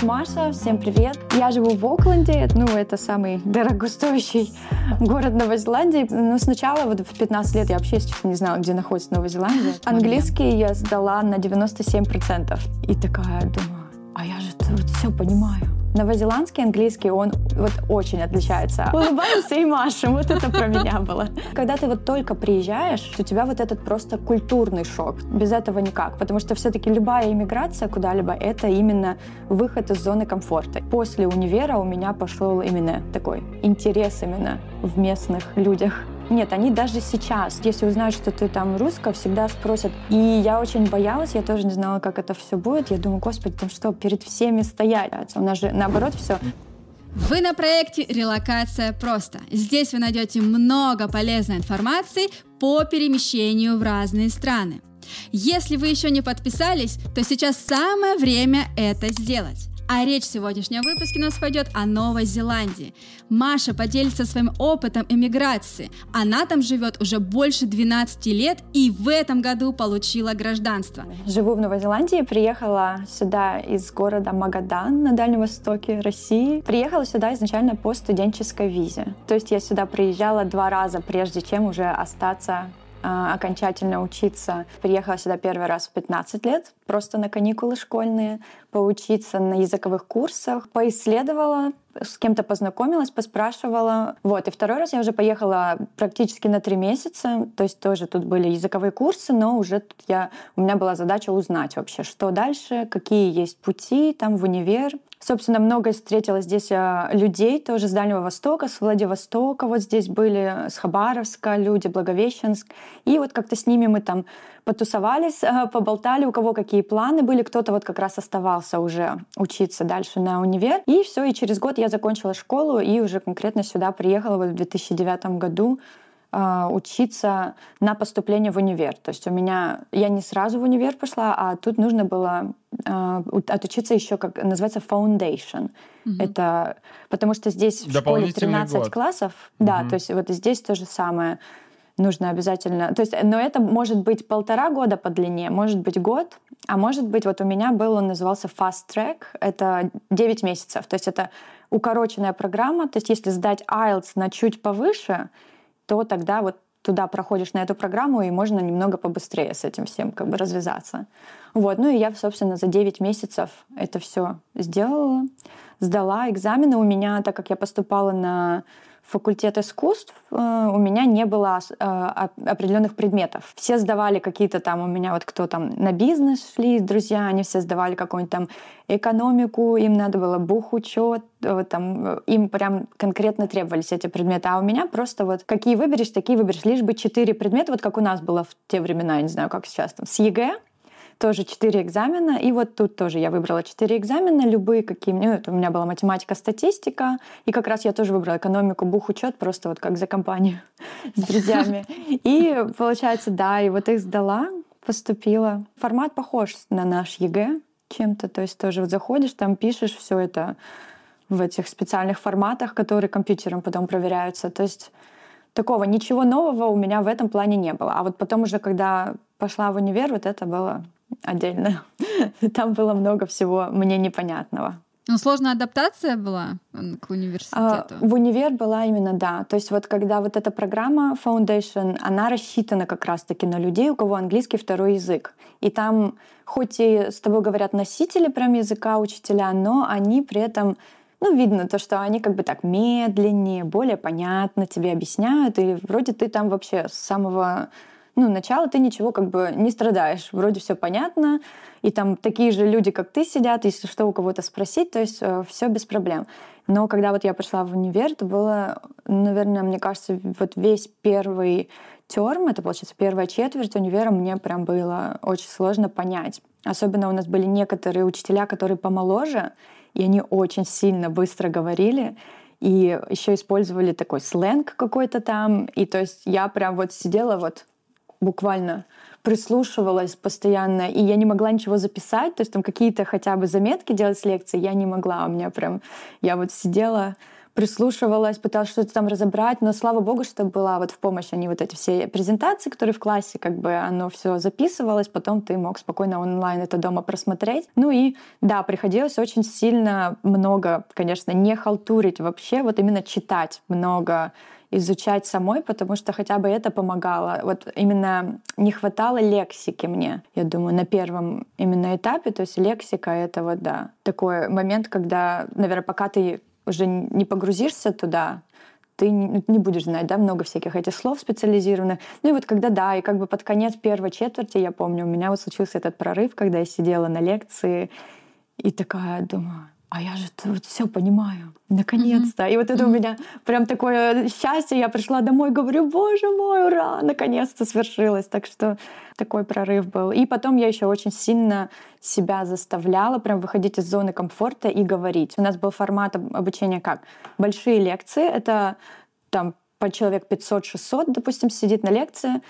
зовут Маша, всем привет. Я живу в Окленде, ну, это самый дорогостоящий город Новой Зеландии. Но сначала, вот в 15 лет я вообще, если не знала, где находится Новая Зеландия. Английский я сдала на 97%. И такая думаю, а я же тут все понимаю. Новозеландский английский, он вот очень отличается. Улыбаемся и машем, вот это про меня было. Когда ты вот только приезжаешь, у тебя вот этот просто культурный шок. Без этого никак, потому что все-таки любая иммиграция куда-либо — это именно выход из зоны комфорта. После универа у меня пошел именно такой интерес именно в местных людях. Нет, они даже сейчас, если узнают, что ты там русская, всегда спросят. И я очень боялась, я тоже не знала, как это все будет. Я думаю, господи, там что, перед всеми стоять? У нас же наоборот все вы на проекте «Релокация просто». Здесь вы найдете много полезной информации по перемещению в разные страны. Если вы еще не подписались, то сейчас самое время это сделать. А речь в сегодняшнем выпуске у нас пойдет о Новой Зеландии. Маша поделится своим опытом эмиграции. Она там живет уже больше 12 лет и в этом году получила гражданство. Живу в Новой Зеландии, приехала сюда из города Магадан на Дальнем Востоке России. Приехала сюда изначально по студенческой визе. То есть я сюда приезжала два раза, прежде чем уже остаться окончательно учиться. Приехала сюда первый раз в 15 лет, просто на каникулы школьные, поучиться на языковых курсах, поисследовала, с кем-то познакомилась, поспрашивала. Вот, и второй раз я уже поехала практически на три месяца, то есть тоже тут были языковые курсы, но уже тут я, у меня была задача узнать вообще, что дальше, какие есть пути там в универ. Собственно, много встретила здесь а, людей тоже с Дальнего Востока, с Владивостока. Вот здесь были, с Хабаровска люди, Благовещенск. И вот как-то с ними мы там потусовались, а, поболтали, у кого какие планы были. Кто-то вот как раз оставался уже учиться дальше на универ. И все, и через год я закончила школу и уже конкретно сюда приехала вот в 2009 году учиться на поступление в универ. То есть у меня я не сразу в универ пошла, а тут нужно было э, отучиться еще, как называется, foundation. Угу. Это потому что здесь в школе 13 год. классов. Угу. Да, то есть вот здесь то же самое нужно обязательно. То есть, но это может быть полтора года по длине, может быть год, а может быть вот у меня был, он назывался fast track, это 9 месяцев. То есть это укороченная программа. То есть если сдать IELTS на чуть повыше, то тогда вот туда проходишь на эту программу, и можно немного побыстрее с этим всем как бы развязаться. Вот. Ну и я, собственно, за 9 месяцев это все сделала, сдала экзамены. У меня, так как я поступала на факультет искусств э, у меня не было э, определенных предметов. Все сдавали какие-то там, у меня вот кто там на бизнес шли, друзья, они все сдавали какую-нибудь там экономику, им надо было бухучет, там, им прям конкретно требовались эти предметы. А у меня просто вот какие выберешь, такие выберешь. Лишь бы четыре предмета, вот как у нас было в те времена, я не знаю, как сейчас там, с ЕГЭ, тоже четыре экзамена. И вот тут тоже я выбрала четыре экзамена, любые какие. Ну, это у меня была математика, статистика. И как раз я тоже выбрала экономику, бухучет, просто вот как за компанию с друзьями. И получается, да, и вот их сдала, поступила. Формат похож на наш ЕГЭ чем-то. То есть тоже вот заходишь, там пишешь все это в этих специальных форматах, которые компьютером потом проверяются. То есть такого ничего нового у меня в этом плане не было. А вот потом уже, когда пошла в универ, вот это было отдельно. Там было много всего мне непонятного. Ну, сложная адаптация была к университету? А, в универ была именно, да. То есть вот когда вот эта программа Foundation, она рассчитана как раз-таки на людей, у кого английский второй язык. И там хоть и с тобой говорят носители прям языка учителя, но они при этом ну, видно то, что они как бы так медленнее, более понятно тебе объясняют, и вроде ты там вообще с самого ну, начала ты ничего как бы не страдаешь. Вроде все понятно, и там такие же люди, как ты, сидят, если что, у кого-то спросить, то есть э, все без проблем. Но когда вот я пришла в универ, это было, наверное, мне кажется, вот весь первый терм, это, получается, первая четверть универа, мне прям было очень сложно понять. Особенно у нас были некоторые учителя, которые помоложе, и они очень сильно быстро говорили, и еще использовали такой сленг какой-то там. И то есть я прям вот сидела вот буквально прислушивалась постоянно, и я не могла ничего записать, то есть там какие-то хотя бы заметки делать с лекции я не могла, у меня прям, я вот сидела прислушивалась, пыталась что-то там разобрать, но слава богу, что была вот в помощь они вот эти все презентации, которые в классе, как бы оно все записывалось, потом ты мог спокойно онлайн это дома просмотреть. Ну и да, приходилось очень сильно много, конечно, не халтурить вообще, вот именно читать много изучать самой, потому что хотя бы это помогало. Вот именно не хватало лексики мне, я думаю, на первом именно этапе. То есть лексика — это вот, да, такой момент, когда, наверное, пока ты уже не погрузишься туда, ты не будешь знать, да, много всяких этих слов специализированных. Ну и вот когда, да, и как бы под конец первой четверти, я помню, у меня вот случился этот прорыв, когда я сидела на лекции и такая думаю, а я же тут все понимаю, наконец-то. Mm-hmm. И вот это mm-hmm. у меня прям такое счастье. Я пришла домой, говорю, боже мой, ура, наконец-то свершилось. Так что такой прорыв был. И потом я еще очень сильно себя заставляла прям выходить из зоны комфорта и говорить. У нас был формат обучения как? Большие лекции, это там по человек 500-600, допустим, сидит на лекции,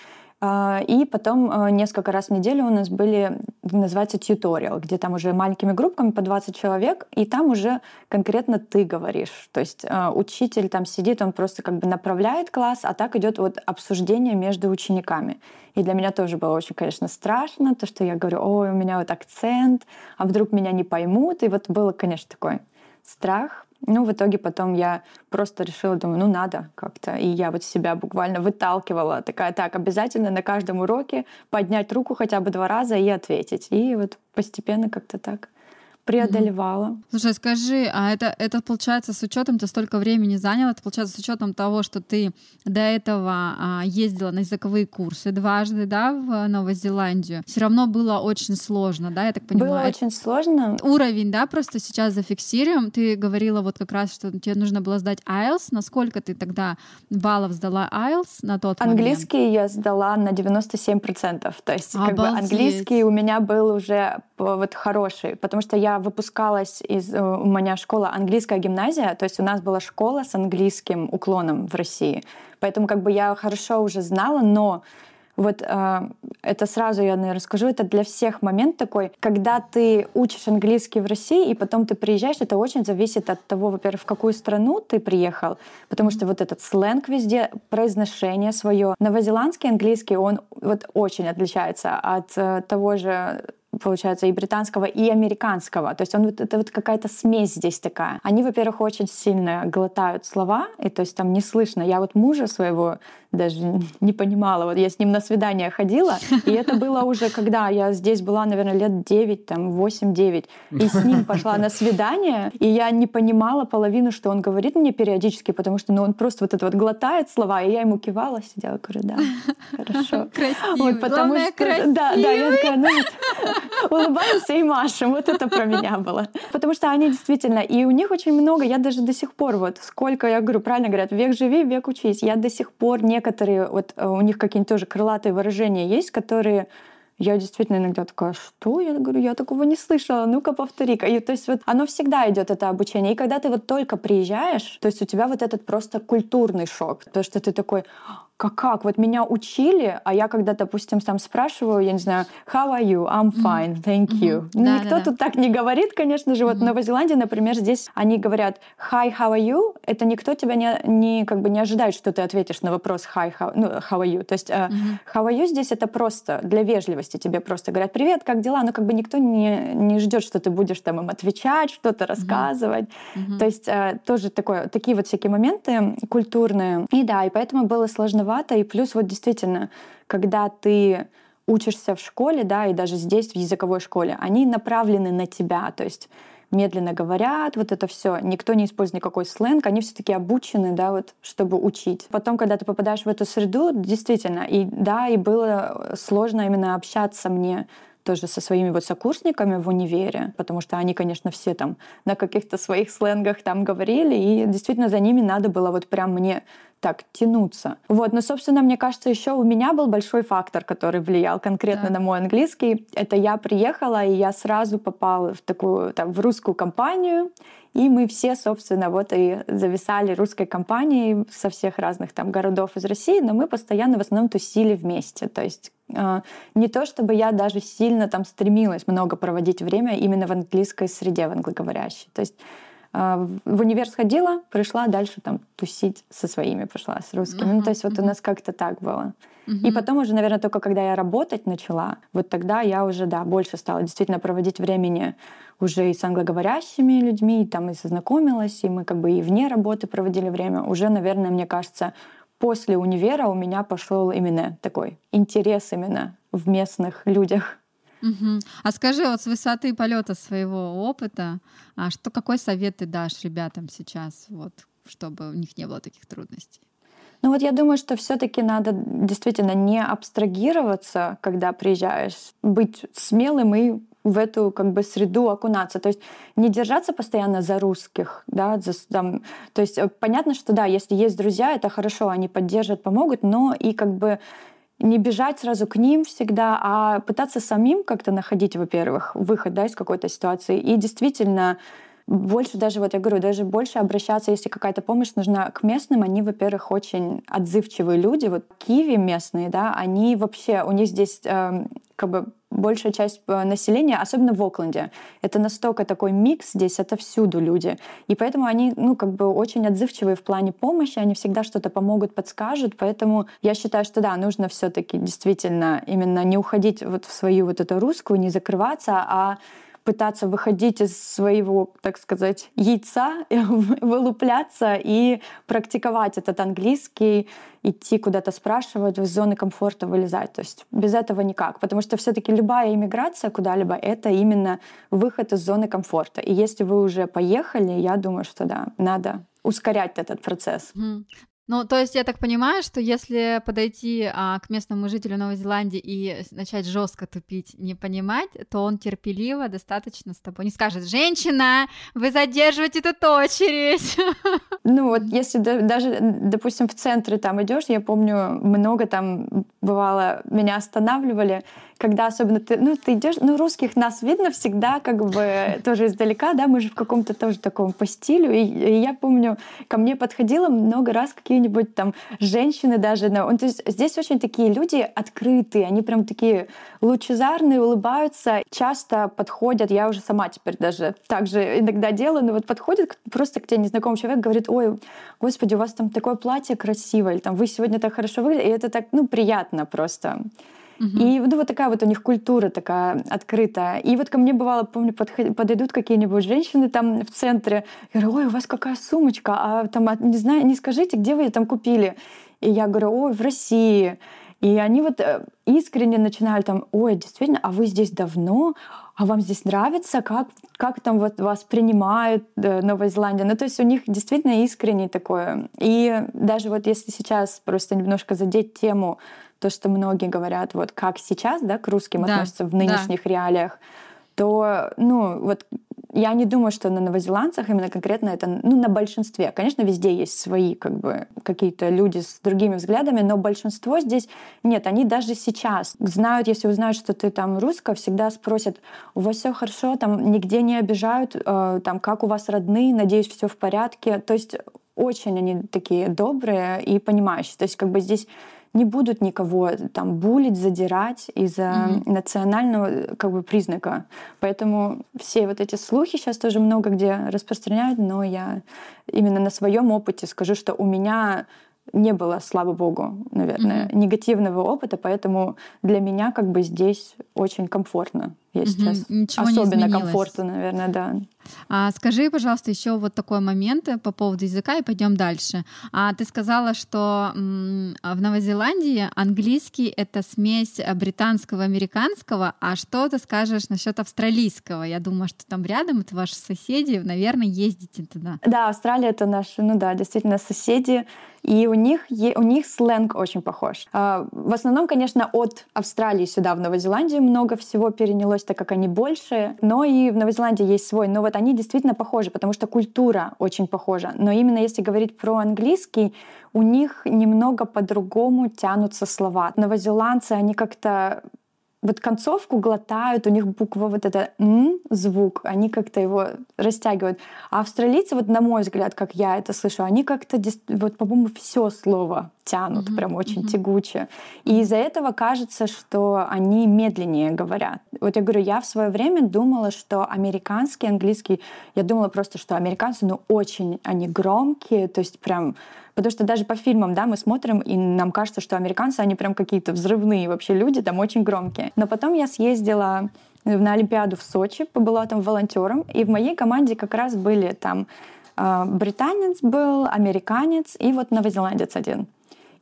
и потом а, несколько раз в неделю у нас были, называется, тьюториал, где там уже маленькими группками по 20 человек, и там уже конкретно ты говоришь. То есть а, учитель там сидит, он просто как бы направляет класс, а так идет вот обсуждение между учениками. И для меня тоже было очень, конечно, страшно, то, что я говорю, ой, у меня вот акцент, а вдруг меня не поймут. И вот было, конечно, такой страх, ну, в итоге потом я просто решила, думаю, ну, надо как-то. И я вот себя буквально выталкивала. Такая, так, обязательно на каждом уроке поднять руку хотя бы два раза и ответить. И вот постепенно как-то так преодолевала. Слушай, скажи, а это, это получается с учетом, ты столько времени заняла, это получается с учетом того, что ты до этого а, ездила на языковые курсы дважды, да, в Новую Зеландию, все равно было очень сложно, да, я так понимаю? Было очень сложно. Уровень, да, просто сейчас зафиксируем. Ты говорила вот как раз, что тебе нужно было сдать IELTS. Насколько ты тогда баллов сдала IELTS на тот английский момент? я сдала на 97%. То есть Обалдеть. как бы английский у меня был уже вот хороший, потому что я выпускалась из... Э, у меня школа английская гимназия, то есть у нас была школа с английским уклоном в России. Поэтому как бы я хорошо уже знала, но вот э, это сразу я, наверное, скажу, это для всех момент такой, когда ты учишь английский в России, и потом ты приезжаешь, это очень зависит от того, во-первых, в какую страну ты приехал, потому что вот этот сленг везде, произношение свое. Новозеландский английский, он вот очень отличается от э, того же получается, и британского, и американского. То есть он это вот какая-то смесь здесь такая. Они, во-первых, очень сильно глотают слова, и то есть там не слышно. Я вот мужа своего даже не понимала. Вот я с ним на свидание ходила, и это было уже, когда я здесь была, наверное, лет 9, там, 8-9, и с ним пошла на свидание, и я не понимала половину, что он говорит мне периодически, потому что ну, он просто вот это вот глотает слова, и я ему кивала, сидела, говорю, да, хорошо. Красивый, вот, потому Главное, что, красивый. Да, да, я такая, ну, улыбаемся и машем. Вот это про меня было. Потому что они действительно, и у них очень много, я даже до сих пор, вот сколько, я говорю, правильно говорят, век живи, век учись. Я до сих пор некоторые, вот э, у них какие-нибудь тоже крылатые выражения есть, которые я действительно иногда такая, что? Я говорю, я такого не слышала, ну-ка повтори-ка. И то есть вот оно всегда идет это обучение. И когда ты вот только приезжаешь, то есть у тебя вот этот просто культурный шок, то что ты такой, как, как? Вот меня учили, а я когда, допустим, там спрашиваю, я не знаю, how are you? I'm fine, thank you. Mm-hmm. Да, Никто да, тут да. так не говорит, конечно же. Вот mm-hmm. в Новой Зеландии, например, здесь они говорят hi, how are you? Это никто тебя не, не, как бы не ожидает, что ты ответишь на вопрос hi, how, ну, how are you? То есть mm-hmm. how are you здесь это просто для вежливости. Тебе просто говорят привет, как дела? Но как бы никто не, не ждет, что ты будешь там им отвечать, что-то рассказывать. Mm-hmm. То есть э, тоже такое, такие вот всякие моменты культурные. И да, и поэтому было сложновато сложновато. И плюс вот действительно, когда ты учишься в школе, да, и даже здесь, в языковой школе, они направлены на тебя, то есть медленно говорят, вот это все. Никто не использует никакой сленг, они все-таки обучены, да, вот, чтобы учить. Потом, когда ты попадаешь в эту среду, действительно, и да, и было сложно именно общаться мне тоже со своими вот сокурсниками в универе, потому что они, конечно, все там на каких-то своих сленгах там говорили, и действительно за ними надо было вот прям мне так тянуться. Вот, но, собственно, мне кажется, еще у меня был большой фактор, который влиял конкретно да. на мой английский. Это я приехала, и я сразу попала в такую, там, в русскую компанию, и мы все, собственно, вот и зависали русской компанией со всех разных там городов из России, но мы постоянно в основном тусили вместе. То есть э, не то, чтобы я даже сильно там стремилась много проводить время именно в английской среде, в англоговорящей. То есть в универ сходила, пришла дальше там тусить со своими, пошла с русскими. Uh-huh, ну, то есть вот uh-huh. у нас как-то так было. Uh-huh. И потом уже, наверное, только когда я работать начала, вот тогда я уже, да, больше стала действительно проводить времени уже и с англоговорящими людьми, и там и познакомилась, и мы как бы и вне работы проводили время. Уже, наверное, мне кажется, после универа у меня пошел именно такой интерес именно в местных людях. Угу. А скажи, вот с высоты полета своего опыта, а что какой совет ты дашь ребятам сейчас, вот, чтобы у них не было таких трудностей? Ну вот я думаю, что все-таки надо действительно не абстрагироваться, когда приезжаешь, быть смелым и в эту как бы среду окунаться. То есть не держаться постоянно за русских, да, за, там, то есть э, понятно, что да, если есть друзья, это хорошо, они поддержат, помогут, но и как бы не бежать сразу к ним всегда, а пытаться самим как-то находить, во-первых, выход да, из какой-то ситуации. И действительно больше даже, вот я говорю, даже больше обращаться, если какая-то помощь нужна к местным, они, во-первых, очень отзывчивые люди. Вот Киви местные, да, они вообще, у них здесь э, как бы большая часть э, населения, особенно в Окленде. Это настолько такой микс здесь, это всюду люди. И поэтому они, ну, как бы очень отзывчивые в плане помощи, они всегда что-то помогут, подскажут. Поэтому я считаю, что да, нужно все таки действительно именно не уходить вот в свою вот эту русскую, не закрываться, а пытаться выходить из своего, так сказать, яйца, вылупляться и практиковать этот английский, идти куда-то спрашивать, в зоны комфорта вылезать. То есть без этого никак. Потому что все таки любая иммиграция куда-либо — это именно выход из зоны комфорта. И если вы уже поехали, я думаю, что да, надо ускорять этот процесс. Ну, то есть я так понимаю, что если подойти а, к местному жителю Новой Зеландии и начать жестко тупить, не понимать, то он терпеливо достаточно с тобой не скажет, женщина, вы задерживаете тут очередь. Ну вот, если даже, допустим, в центре там идешь, я помню, много там бывало, меня останавливали, когда особенно ты, ну, ты идешь, ну, русских нас видно всегда как бы тоже издалека, да, мы же в каком-то тоже таком по стилю, и, и я помню, ко мне подходило много раз какие-нибудь там женщины даже, ну, то есть здесь очень такие люди открытые, они прям такие лучезарные, улыбаются, часто подходят, я уже сама теперь даже так же иногда делаю, но вот подходит просто к тебе незнакомый человек, говорит, ой, господи, у вас там такое платье красивое, или там вы сегодня так хорошо выглядите, и это так, ну, приятно просто. И ну, вот такая вот у них культура такая открытая. И вот ко мне бывало, помню, подход, подойдут какие-нибудь женщины там в центре. Я говорю, ой, у вас какая сумочка, а там, а, не знаю, не скажите, где вы ее там купили? И я говорю, ой, в России. И они вот э, искренне начинали там, ой, действительно, а вы здесь давно? А вам здесь нравится? Как, как там вот вас принимают э, Новая Зеландия? Ну, то есть у них действительно искренне такое. И даже вот если сейчас просто немножко задеть тему то, что многие говорят, вот как сейчас, да, к русским да, относятся в нынешних да. реалиях, то, ну, вот я не думаю, что на новозеландцах именно конкретно это, ну, на большинстве. Конечно, везде есть свои, как бы, какие-то люди с другими взглядами, но большинство здесь нет. Они даже сейчас знают, если узнают, что ты там русская, всегда спросят, у вас все хорошо, там нигде не обижают, э, там, как у вас родные, надеюсь, все в порядке. То есть очень они такие добрые и понимающие. То есть как бы здесь не будут никого там булить, задирать из-за mm-hmm. национального как бы признака. Поэтому все вот эти слухи сейчас тоже много где распространяют, но я именно на своем опыте скажу, что у меня не было, слава богу, наверное, mm-hmm. негативного опыта, поэтому для меня как бы здесь очень комфортно. Я сейчас Ничего особенно комфортно, наверное, да. А, скажи, пожалуйста, еще вот такой момент э, по поводу языка и пойдем дальше. А, ты сказала, что в Новой Зеландии английский это смесь британского американского, а что ты скажешь насчет австралийского? Я думаю, что там рядом это ваши соседи, наверное, ездите туда. Да, Австралия это наши, ну да, действительно соседи. И у них, у них сленг очень похож. А, в основном, конечно, от Австралии сюда, в Новую Зеландию, много всего перенялось, так как они больше. Но и в Новой Зеландии есть свой. Но вот они действительно похожи, потому что культура очень похожа. Но именно если говорить про английский, у них немного по-другому тянутся слова. Новозеландцы, они как-то вот концовку глотают, у них буква вот это «н» звук, они как-то его растягивают. А австралийцы, вот на мой взгляд, как я это слышу, они как-то, вот, по-моему, все слово тянут, mm-hmm. прям очень mm-hmm. тягуче. И из-за этого кажется, что они медленнее говорят. Вот я говорю, я в свое время думала, что американский английский, я думала просто, что американцы, ну, очень они громкие, то есть прям Потому что даже по фильмам, да, мы смотрим, и нам кажется, что американцы, они прям какие-то взрывные вообще люди, там очень громкие. Но потом я съездила на Олимпиаду в Сочи, побыла там волонтером, и в моей команде как раз были там э, британец был, американец и вот новозеландец один.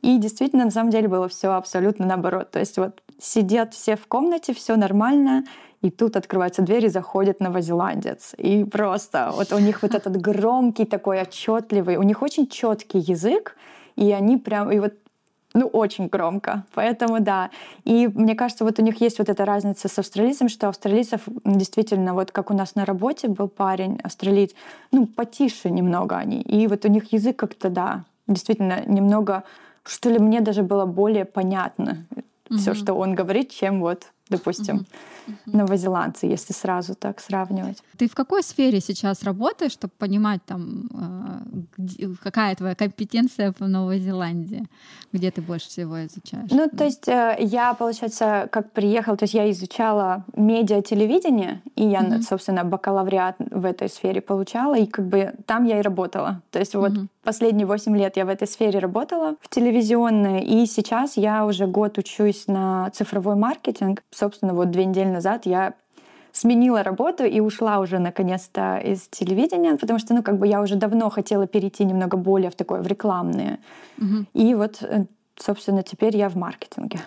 И действительно, на самом деле было все абсолютно наоборот. То есть вот сидят все в комнате, все нормально, и тут открывается дверь, и заходит новозеландец. И просто вот у них вот этот громкий такой отчетливый, у них очень четкий язык, и они прям, и вот ну, очень громко. Поэтому да. И мне кажется, вот у них есть вот эта разница с австралийцем, что австралийцев действительно, вот как у нас на работе был парень, австралиец, ну, потише немного они. И вот у них язык как-то, да, действительно немного, что ли, мне даже было более понятно mm-hmm. все, что он говорит, чем вот допустим, uh-huh. Новозеландцы, если сразу так сравнивать. Ты в какой сфере сейчас работаешь, чтобы понимать, там, э, какая твоя компетенция в Новой Зеландии, где ты больше всего изучаешь? Ну, да. то есть э, я, получается, как приехала, то есть я изучала медиа, телевидение, и я, uh-huh. собственно, бакалавриат в этой сфере получала, и как бы там я и работала. То есть вот uh-huh. последние 8 лет я в этой сфере работала, в телевизионной, и сейчас я уже год учусь на цифровой маркетинг, собственно, вот две недели назад я сменила работу и ушла уже наконец-то из телевидения, потому что, ну, как бы я уже давно хотела перейти немного более в такое, в рекламное. Угу. И вот э, собственно, теперь я в маркетинге.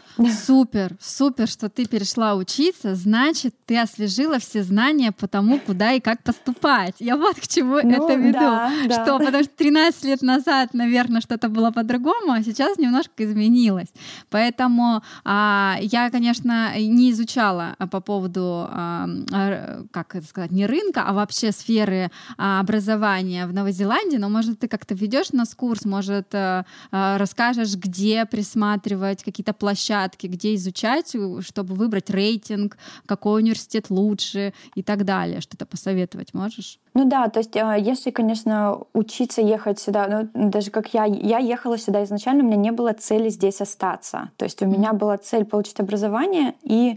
Супер, супер, что ты перешла учиться, значит, ты освежила все знания по тому, куда и как поступать. Я вот к чему ну, это веду. Да, да. Что, потому что 13 лет назад, наверное, что-то было по-другому, а сейчас немножко изменилось. Поэтому а, я, конечно, не изучала по поводу, а, а, как это сказать, не рынка, а вообще сферы а, образования в Новой Зеландии, но, может, ты как-то ведешь нас курс, может, а, расскажешь, где присматривать, какие-то площадки, где изучать, чтобы выбрать рейтинг, какой университет лучше и так далее. Что-то посоветовать можешь? Ну да, то есть а, если, конечно, учиться ехать сюда, ну, даже как я, я ехала сюда изначально, у меня не было цели здесь остаться. То есть у меня была цель получить образование и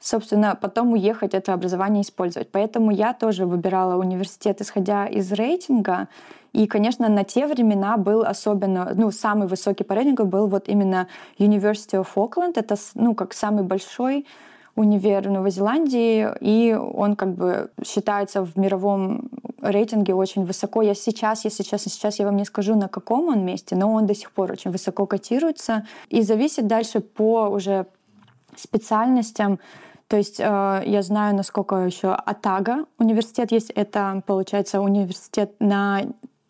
собственно, потом уехать это образование использовать. Поэтому я тоже выбирала университет, исходя из рейтинга. И, конечно, на те времена был особенно, ну, самый высокий по рейтингу был вот именно University of Auckland. Это, ну, как самый большой универ в Новой Зеландии, и он как бы считается в мировом рейтинге очень высоко. Я сейчас, если честно, сейчас я вам не скажу, на каком он месте, но он до сих пор очень высоко котируется и зависит дальше по уже специальностям. То есть э, я знаю, насколько еще Атага университет есть. Это, получается, университет на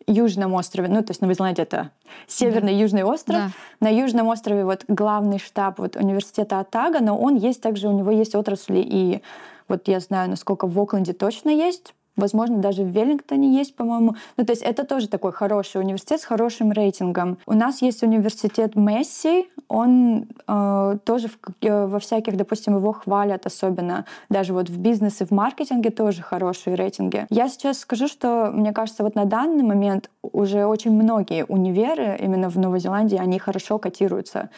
Южном острове, ну, то есть Новая Зеландия — это северный да. южный остров. Да. На Южном острове вот главный штаб вот университета Атага, но он есть также, у него есть отрасли, и вот я знаю, насколько в Окленде точно есть, Возможно, даже в Веллингтоне есть, по-моему. Ну, то есть это тоже такой хороший университет с хорошим рейтингом. У нас есть университет Месси, он э, тоже в, э, во всяких, допустим, его хвалят особенно. Даже вот в бизнесе, в маркетинге тоже хорошие рейтинги. Я сейчас скажу, что, мне кажется, вот на данный момент уже очень многие универы именно в Новой Зеландии, они хорошо котируются.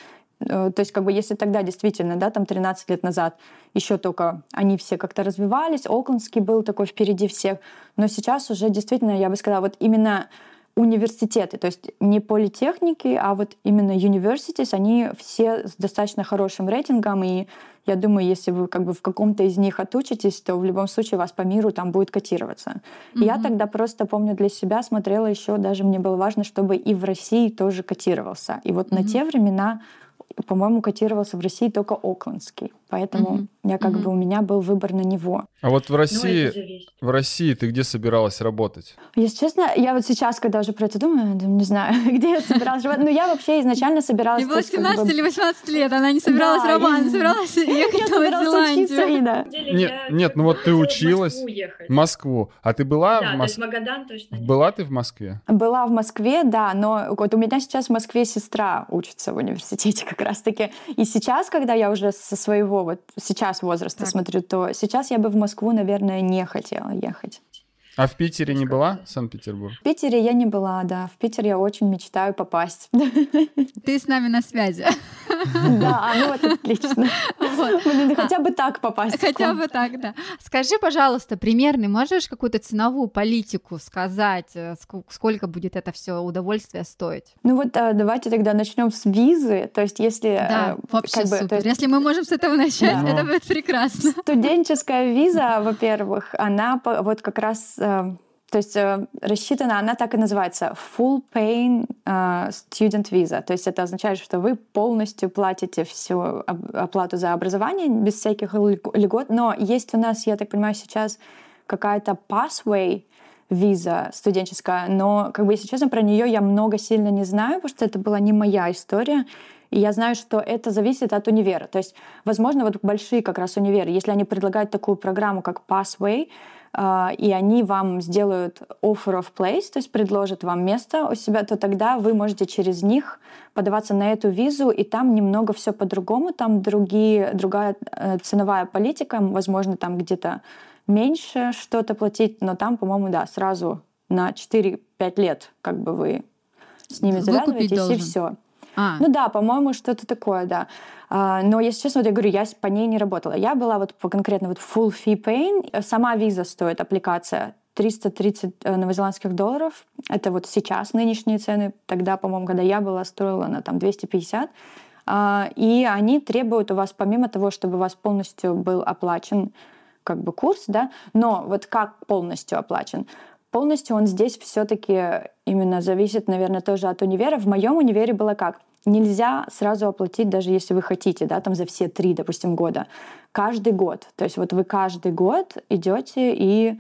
Э, то есть, как бы, если тогда действительно, да, там 13 лет назад еще только они все как-то развивались, Оклендский был такой впереди всех, но сейчас уже действительно, я бы сказала, вот именно университеты, то есть не политехники, а вот именно universities, они все с достаточно хорошим рейтингом, и я думаю, если вы как бы в каком-то из них отучитесь, то в любом случае вас по миру там будет котироваться. Mm-hmm. Я тогда просто помню для себя смотрела еще, даже мне было важно, чтобы и в России тоже котировался. И вот mm-hmm. на те времена по-моему, котировался в России только Оклендский. Поэтому угу. я как угу. бы у меня был выбор на него. А вот в России, ну, в России ты где собиралась работать? Если честно, я вот сейчас, когда уже про это думаю, не знаю, где я собиралась работать. Но я вообще изначально собиралась... Ей было 17 как бы... или 18 лет, она не собиралась да, работать, она собиралась ехать в Зеландию. Да. Нет, нет, ну вот ты училась в Москву, а ты была в Москве? Магадан точно. Была ты в Москве? Была в Москве, да, но вот у меня сейчас в Москве сестра учится в университете как раз-таки. И сейчас, когда я уже со своего вот сейчас возраста так. смотрю, то сейчас я бы в Москву, наверное, не хотела ехать. А в Питере не была, Санкт-Петербург? В Питере я не была, да. В Питер я очень мечтаю попасть. Ты с нами на связи. Да, а ну вот отлично. Вот. хотя бы так попасть. Хотя бы так, да. Скажи, пожалуйста, примерный, можешь какую-то ценовую политику сказать, э, сколько будет это все удовольствие стоить? Ну вот э, давайте тогда начнем с визы. То есть если... Э, да, вообще как бы, супер. Есть... Если мы можем с этого начать, да. это будет прекрасно. Студенческая виза, во-первых, она вот как раз то есть э, рассчитана, она так и называется Full Paying э, Student Visa. То есть это означает, что вы полностью платите всю оплату за образование без всяких льгот. Но есть у нас, я так понимаю, сейчас какая-то Passway виза студенческая, но, как бы, если честно, про нее я много сильно не знаю, потому что это была не моя история. И я знаю, что это зависит от универа. То есть, возможно, вот большие как раз универы, если они предлагают такую программу, как Passway, а, и они вам сделают offer of place, то есть предложат вам место у себя, то тогда вы можете через них подаваться на эту визу, и там немного все по-другому, там другие, другая э, ценовая политика, возможно, там где-то меньше что-то платить, но там, по-моему, да, сразу на 4-5 лет как бы вы с ними завязываетесь, и все. А. Ну да, по-моему, что-то такое, да. А, но, если честно, вот я говорю, я по ней не работала. Я была вот по конкретно вот full fee paying. Сама виза стоит, аппликация 330 э, новозеландских долларов. Это вот сейчас нынешние цены. Тогда, по-моему, когда я была, стоила она там 250. А, и они требуют у вас, помимо того, чтобы у вас полностью был оплачен как бы курс, да, но вот как полностью оплачен? Полностью он здесь все-таки именно зависит, наверное, тоже от универа. В моем универе было как? Нельзя сразу оплатить, даже если вы хотите, да, там за все три, допустим, года. Каждый год. То есть вот вы каждый год идете и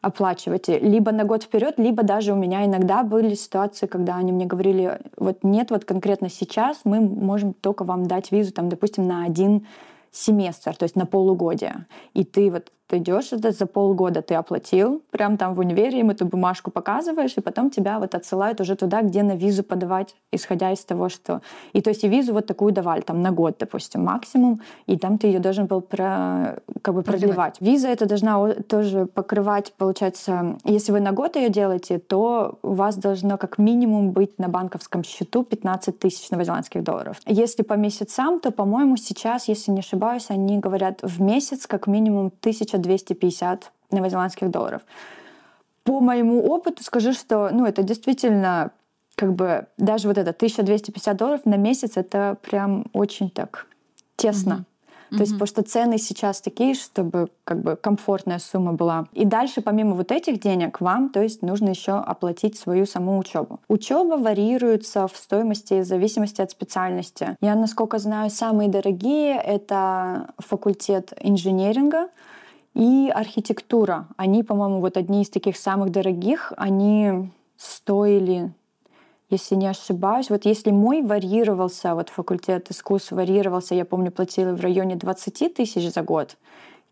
оплачиваете либо на год вперед, либо даже у меня иногда были ситуации, когда они мне говорили, вот нет, вот конкретно сейчас мы можем только вам дать визу, там, допустим, на один семестр, то есть на полугодие. И ты вот ты идешь это за полгода ты оплатил, прям там в универе им эту бумажку показываешь, и потом тебя вот отсылают уже туда, где на визу подавать, исходя из того, что... И то есть и визу вот такую давали, там на год, допустим, максимум, и там ты ее должен был про, как бы продлевать. Виза это должна тоже покрывать, получается, если вы на год ее делаете, то у вас должно как минимум быть на банковском счету 15 тысяч новозеландских долларов. Если по месяцам, то, по-моему, сейчас, если не ошибаюсь, они говорят в месяц как минимум 1000 250 новозеландских долларов. По моему опыту скажу, что ну, это действительно как бы даже вот это 1250 долларов на месяц это прям очень так тесно. Mm-hmm. То есть, потому что цены сейчас такие, чтобы как бы комфортная сумма была. И дальше, помимо вот этих денег, вам, то есть, нужно еще оплатить свою саму учебу. Учеба варьируется в стоимости в зависимости от специальности. Я, насколько знаю, самые дорогие — это факультет инженеринга, и архитектура. Они, по-моему, вот одни из таких самых дорогих. Они стоили, если не ошибаюсь, вот если мой варьировался, вот факультет искусств варьировался, я помню, платила в районе 20 тысяч за год,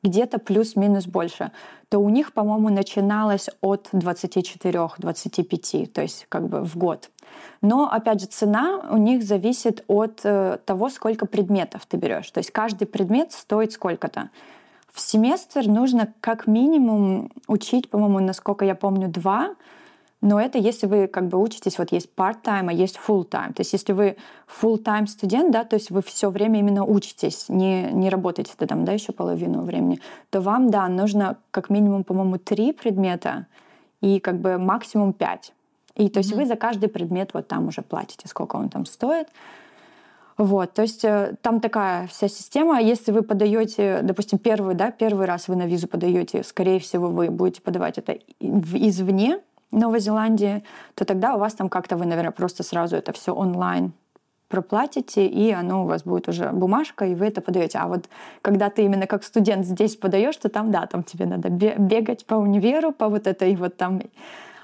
где-то плюс-минус больше, то у них, по-моему, начиналось от 24-25, то есть как бы в год. Но, опять же, цена у них зависит от э, того, сколько предметов ты берешь. То есть каждый предмет стоит сколько-то. В семестр нужно как минимум учить, по-моему, насколько я помню, два. Но это если вы как бы учитесь, вот есть part-time, а есть full-time. То есть если вы full-time студент, да, то есть вы все время именно учитесь, не, не работаете ты там, да, еще половину времени, то вам, да, нужно как минимум, по-моему, три предмета и как бы максимум пять. И то есть mm-hmm. вы за каждый предмет вот там уже платите, сколько он там стоит. Вот, то есть э, там такая вся система. Если вы подаете, допустим, первый, да, первый раз вы на визу подаете, скорее всего, вы будете подавать это извне Новой Зеландии, то тогда у вас там как-то вы, наверное, просто сразу это все онлайн проплатите, и оно у вас будет уже бумажка, и вы это подаете. А вот когда ты именно как студент здесь подаешь, то там, да, там тебе надо бегать по универу, по вот этой вот там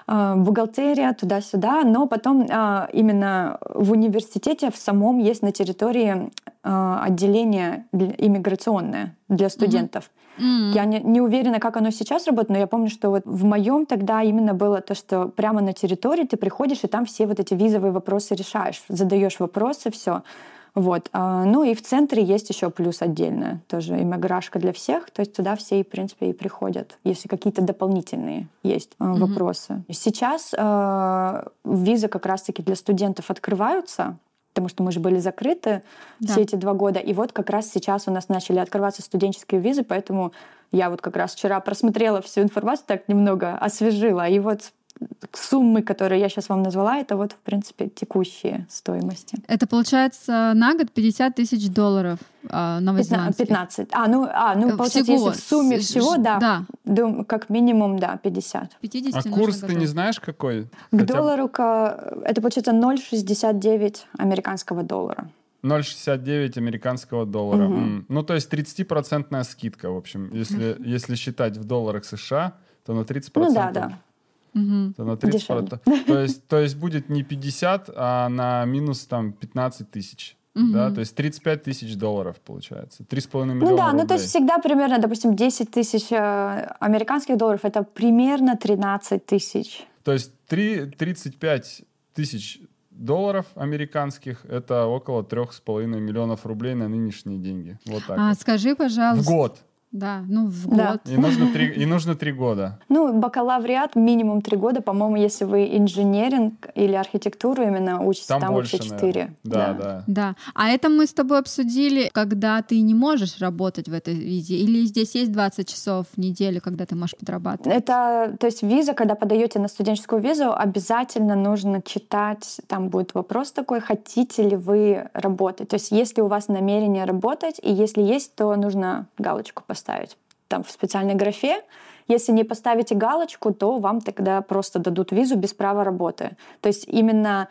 бухгалтерия туда-сюда, но потом а, именно в университете в самом есть на территории а, отделение иммиграционное для студентов. Mm-hmm. Я не, не уверена, как оно сейчас работает, но я помню, что вот в моем тогда именно было то, что прямо на территории ты приходишь и там все вот эти визовые вопросы решаешь, задаешь вопросы, все. Вот. А, ну и в центре есть еще плюс отдельно, тоже иммиграшка для всех, то есть туда все, в принципе, и приходят, если какие-то дополнительные есть mm-hmm. вопросы. Сейчас э, визы как раз-таки для студентов открываются, потому что мы же были закрыты да. все эти два года. И вот как раз сейчас у нас начали открываться студенческие визы, поэтому я вот как раз вчера просмотрела всю информацию, так немного освежила. И вот суммы, которые я сейчас вам назвала, это вот, в принципе, текущие стоимости. Это получается на год 50 тысяч долларов э, новозеландских? 15. А, ну, а, ну э, получается, всего. если в сумме всего, да, да. Дум, как минимум, да, 50. 50 а курс ты не знаешь какой? К Хотя... доллару, это получается 0,69 американского доллара. 0,69 американского доллара. Угу. Mm. Ну, то есть 30% скидка, в общем. Если, если считать в долларах США, то на 30%. Ну да, да. Угу. То на 30 то, то, есть, то есть будет не 50, а на минус там 15 тысяч. Угу. Да, то есть 35 тысяч долларов получается. 3,5 миллиона Ну да, рублей. ну то есть всегда примерно, допустим, 10 тысяч э, американских долларов, это примерно 13 тысяч. То есть 3, 35 тысяч долларов американских, это около 3,5 миллионов рублей на нынешние деньги. Вот так. А вот. скажи, пожалуйста. В год. Да, ну в год. Да. И нужно три, и нужно три года. Ну, бакалавриат минимум три года. По-моему, если вы инженеринг или архитектуру именно учите, там, там больше, вообще четыре. Да, да, да. Да. А это мы с тобой обсудили, когда ты не можешь работать в этой визе. Или здесь есть 20 часов в неделю, когда ты можешь подрабатывать? Это, то есть виза, когда подаете на студенческую визу, обязательно нужно читать, там будет вопрос такой, хотите ли вы работать. То есть если у вас намерение работать, и если есть, то нужно галочку поставить поставить там в специальной графе. Если не поставите галочку, то вам тогда просто дадут визу без права работы. То есть именно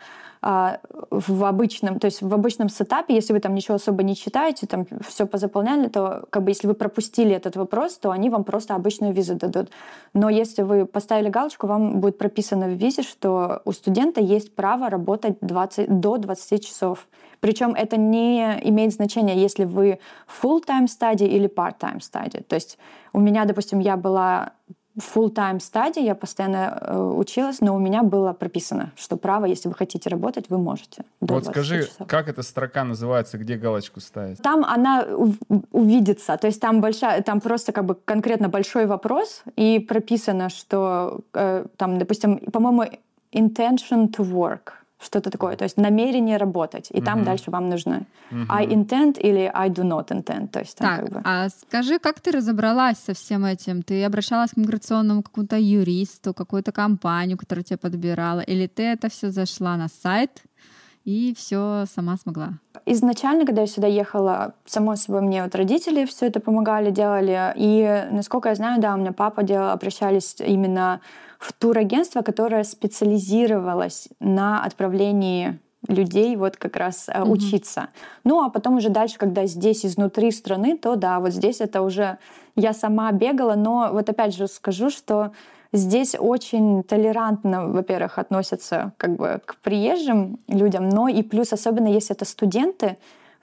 в обычном, то есть в обычном сетапе, если вы там ничего особо не читаете, там все позаполняли, то как бы если вы пропустили этот вопрос, то они вам просто обычную визу дадут. Но если вы поставили галочку, вам будет прописано в визе, что у студента есть право работать 20, до 20 часов. Причем это не имеет значения, если вы full-time стадии или part-time стадии. То есть у меня, допустим, я была full-time стадии, я постоянно э, училась, но у меня было прописано, что право, если вы хотите работать, вы можете. Вот скажи, часов. как эта строка называется, где галочку ставить? Там она увидится, то есть там большая, там просто как бы конкретно большой вопрос, и прописано, что э, там, допустим, по-моему, intention to work — что-то такое, то есть намерение работать, и mm-hmm. там дальше вам нужно mm-hmm. I intend или I do not intend, то есть так. Как бы... А скажи, как ты разобралась со всем этим? Ты обращалась к миграционному какому-то юристу, какую-то компанию, которая тебя подбирала, или ты это все зашла на сайт и все сама смогла? Изначально, когда я сюда ехала, само собой мне вот родители все это помогали, делали, и насколько я знаю, да, у меня папа делал, обращались именно в турагентство, которое специализировалось на отправлении людей вот как раз mm-hmm. учиться. Ну а потом уже дальше, когда здесь изнутри страны, то да, вот здесь это уже я сама бегала, но вот опять же скажу, что здесь очень толерантно, во-первых, относятся как бы к приезжим людям, но и плюс особенно если это студенты,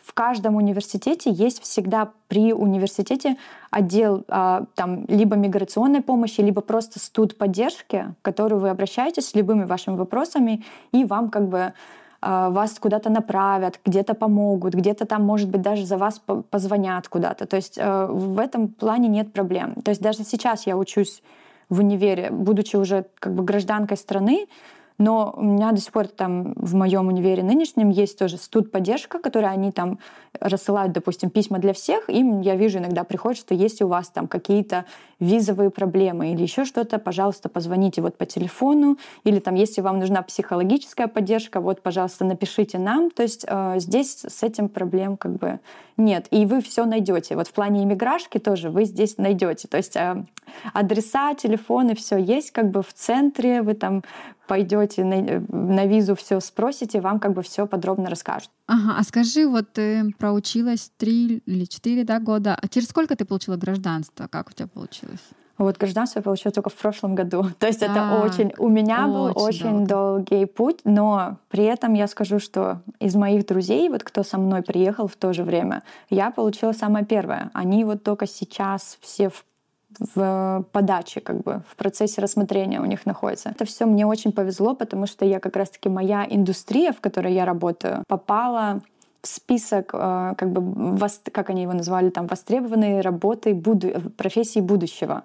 в каждом университете есть всегда при университете отдел а, там либо миграционной помощи, либо просто студ поддержки, к которому вы обращаетесь с любыми вашими вопросами, и вам как бы а, вас куда-то направят, где-то помогут, где-то там, может быть, даже за вас позвонят куда-то. То есть а, в этом плане нет проблем. То есть даже сейчас я учусь в универе, будучи уже как бы гражданкой страны, но у меня до сих пор там в моем универе нынешнем есть тоже студ поддержка, которая они там рассылают, допустим, письма для всех. Им я вижу иногда приходит, что если у вас там какие-то визовые проблемы или еще что-то, пожалуйста, позвоните вот по телефону. Или там, если вам нужна психологическая поддержка, вот, пожалуйста, напишите нам. То есть э, здесь с этим проблем как бы нет. И вы все найдете. Вот в плане иммиграшки тоже вы здесь найдете. То есть э, адреса, телефоны, все есть как бы в центре. Вы там пойдете на, на визу, все спросите, вам как бы все подробно расскажут. Ага, а скажи, вот ты проучилась три или четыре да, года, а через сколько ты получила гражданство? Как у тебя получилось? Вот гражданство я получила только в прошлом году. То есть а, это очень... У меня очень был очень долго. долгий путь, но при этом я скажу, что из моих друзей, вот кто со мной приехал в то же время, я получила самое первое. Они вот только сейчас все в в подаче, как бы в процессе рассмотрения у них находится. Это все мне очень повезло, потому что я как раз-таки моя индустрия, в которой я работаю, попала список, э, как бы, как они его назвали, там, востребованные работы, буду... профессии будущего.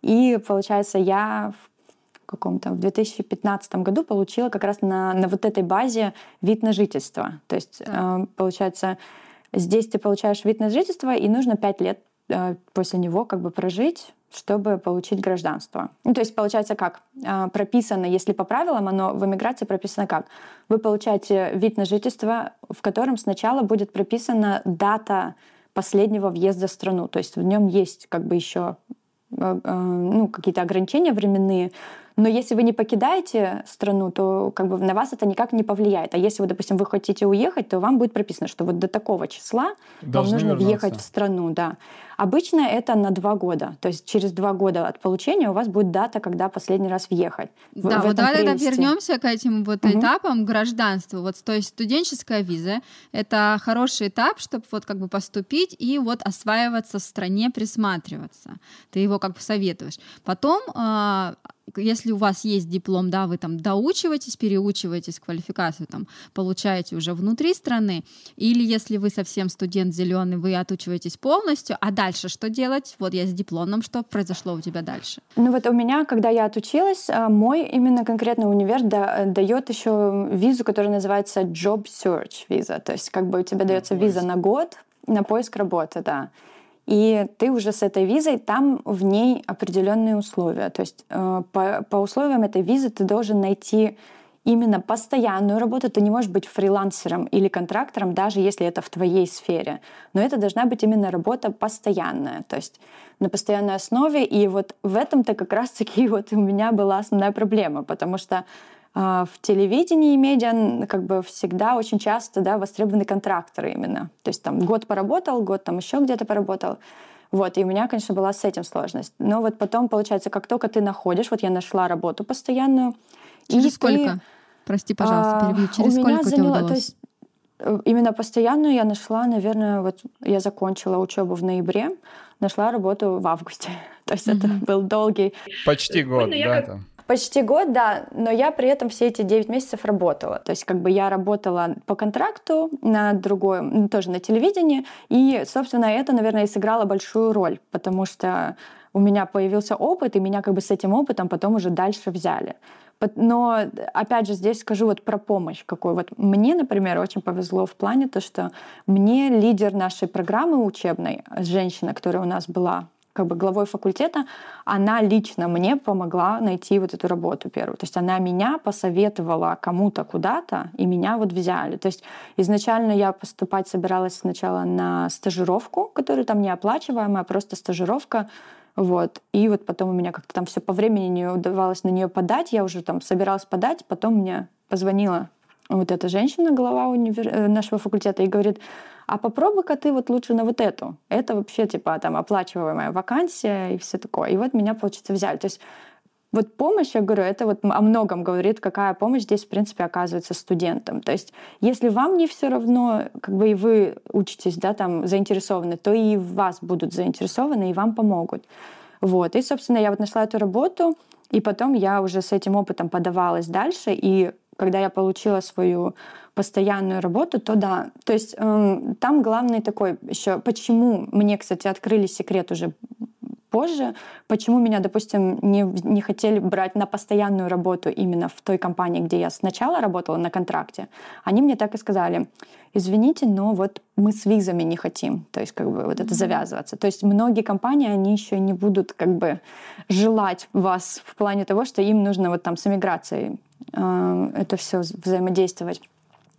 И, получается, я в каком-то в 2015 году получила как раз на, на вот этой базе вид на жительство. То есть, да. получается, здесь ты получаешь вид на жительство, и нужно пять лет после него как бы прожить чтобы получить гражданство. Ну, то есть получается как? А, прописано, если по правилам, оно в эмиграции прописано как? Вы получаете вид на жительство, в котором сначала будет прописана дата последнего въезда в страну. То есть в нем есть как бы еще э, э, ну, какие-то ограничения временные, но если вы не покидаете страну, то как бы на вас это никак не повлияет. А если вы, допустим, вы хотите уехать, то вам будет прописано, что вот до такого числа Должны вам нужно вернуться. въехать в страну, да. Обычно это на два года. То есть через два года от получения у вас будет дата, когда последний раз въехать. Да, в вот давай тогда вернемся к этим вот угу. этапам гражданства. Вот, то есть студенческая виза — это хороший этап, чтобы вот как бы поступить и вот осваиваться в стране, присматриваться. Ты его как бы советуешь. Потом а, если у вас есть диплом, да, вы там доучиваетесь, переучиваетесь, квалификацию там получаете уже внутри страны, или если вы совсем студент зеленый, вы отучиваетесь полностью, а дальше что делать? Вот я с дипломом, что произошло у тебя дальше? Ну вот у меня, когда я отучилась, а, мой именно конкретно универ да, дает еще визу, которая называется Job Search виза, то есть как бы у тебя дается виза на год на поиск работы, да и ты уже с этой визой, там в ней определенные условия. То есть э, по, по условиям этой визы ты должен найти именно постоянную работу. Ты не можешь быть фрилансером или контрактором, даже если это в твоей сфере. Но это должна быть именно работа постоянная, то есть на постоянной основе. И вот в этом-то как раз-таки вот у меня была основная проблема, потому что в телевидении и медиа как бы всегда очень часто да, востребованы контракторы именно. То есть там год поработал, год там еще где-то поработал. Вот, и у меня, конечно, была с этим сложность. Но вот потом, получается, как только ты находишь, вот я нашла работу постоянную. Через сколько? Ты, Прости, пожалуйста, а, перебью. Через у сколько заняло, удалось? То есть, э, именно постоянную я нашла, наверное, вот я закончила учебу в ноябре, нашла работу в августе. То есть mm-hmm. это был долгий... Почти год, ну, да, там. Почти год, да, но я при этом все эти 9 месяцев работала. То есть как бы я работала по контракту на другое, тоже на телевидении, и, собственно, это, наверное, и сыграло большую роль, потому что у меня появился опыт, и меня как бы с этим опытом потом уже дальше взяли. Но, опять же, здесь скажу вот про помощь какой. Вот мне, например, очень повезло в плане то, что мне лидер нашей программы учебной, женщина, которая у нас была как бы главой факультета, она лично мне помогла найти вот эту работу первую. То есть она меня посоветовала кому-то куда-то, и меня вот взяли. То есть изначально я поступать собиралась сначала на стажировку, которая там не оплачиваемая, просто стажировка. Вот. И вот потом у меня как-то там все по времени не удавалось на нее подать. Я уже там собиралась подать, потом мне позвонила вот эта женщина, глава универ... Э, нашего факультета, и говорит, а попробуй-ка ты вот лучше на вот эту. Это вообще типа там оплачиваемая вакансия и все такое. И вот меня, получится, взяли. То есть вот помощь, я говорю, это вот о многом говорит, какая помощь здесь, в принципе, оказывается студентам. То есть, если вам не все равно, как бы и вы учитесь, да, там, заинтересованы, то и вас будут заинтересованы, и вам помогут. Вот. И, собственно, я вот нашла эту работу, и потом я уже с этим опытом подавалась дальше, и когда я получила свою постоянную работу, то да. То есть э, там главный такой еще, почему мне, кстати, открыли секрет уже позже, почему меня, допустим, не, не хотели брать на постоянную работу именно в той компании, где я сначала работала на контракте, они мне так и сказали, извините, но вот мы с визами не хотим, то есть как бы вот это завязываться. То есть многие компании, они еще не будут как бы желать вас в плане того, что им нужно вот там с эмиграцией это все взаимодействовать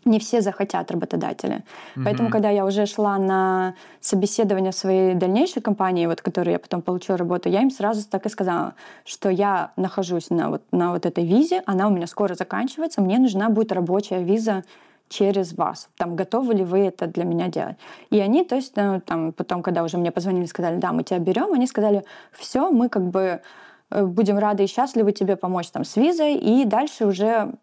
не все захотят работодатели. Mm-hmm. Поэтому, когда я уже шла на собеседование в своей дальнейшей компании, вот, которую я потом получила работу, я им сразу так и сказала, что я нахожусь на вот, на вот этой визе, она у меня скоро заканчивается, мне нужна будет рабочая виза через вас. Там, готовы ли вы это для меня делать? И они, то есть, ну, там, потом, когда уже мне позвонили, сказали, да, мы тебя берем, они сказали, все, мы как бы э, будем рады и счастливы тебе помочь там с визой, и дальше уже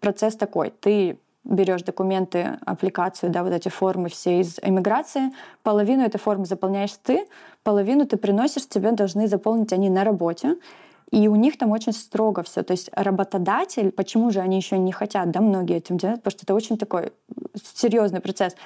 процесс такой. Ты берешь документы, аппликацию, да, вот эти формы все из эмиграции, половину этой формы заполняешь ты, половину ты приносишь, тебе должны заполнить они на работе. И у них там очень строго все. То есть работодатель, почему же они еще не хотят, да, многие этим делать, потому что это очень такой серьезный процесс.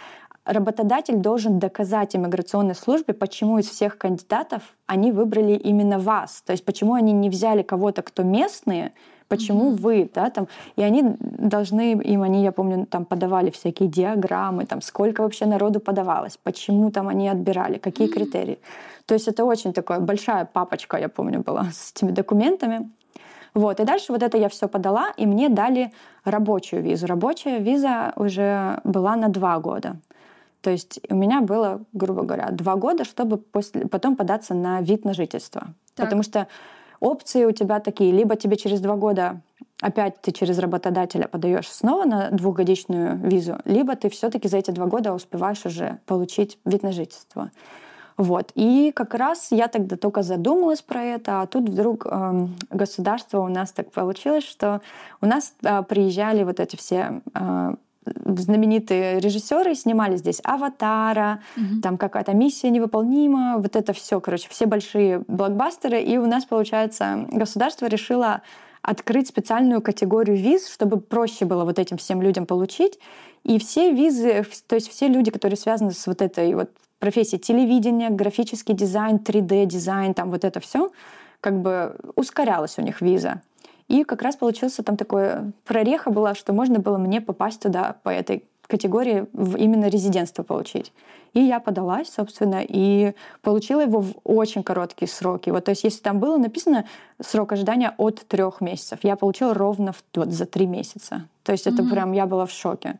Работодатель должен доказать иммиграционной службе, почему из всех кандидатов они выбрали именно вас. То есть почему они не взяли кого-то, кто местные, почему mm-hmm. вы, да, там, и они должны, им они, я помню, там подавали всякие диаграммы, там, сколько вообще народу подавалось, почему там они отбирали, какие mm-hmm. критерии. То есть это очень такая большая папочка, я помню, была с этими документами. Вот, и дальше вот это я все подала, и мне дали рабочую визу. Рабочая виза уже была на два года. То есть у меня было, грубо говоря, два года, чтобы после, потом податься на вид на жительство. Так. Потому что опции у тебя такие. Либо тебе через два года опять ты через работодателя подаешь снова на двухгодичную визу, либо ты все-таки за эти два года успеваешь уже получить вид на жительство. Вот. И как раз я тогда только задумалась про это, а тут вдруг э, государство у нас так получилось, что у нас э, приезжали вот эти все э, знаменитые режиссеры снимали здесь «Аватара», угу. там какая-то «Миссия невыполнима», вот это все, короче, все большие блокбастеры. И у нас, получается, государство решило открыть специальную категорию виз, чтобы проще было вот этим всем людям получить. И все визы, то есть все люди, которые связаны с вот этой вот профессией телевидения, графический дизайн, 3D-дизайн, там вот это все, как бы ускорялась у них виза. И как раз получился там такое прореха была, что можно было мне попасть туда по этой категории в именно резидентство получить. И я подалась, собственно, и получила его в очень короткие сроки. Вот, то есть, если там было написано срок ожидания от трех месяцев, я получила ровно в, вот, за три месяца. То есть это mm-hmm. прям я была в шоке.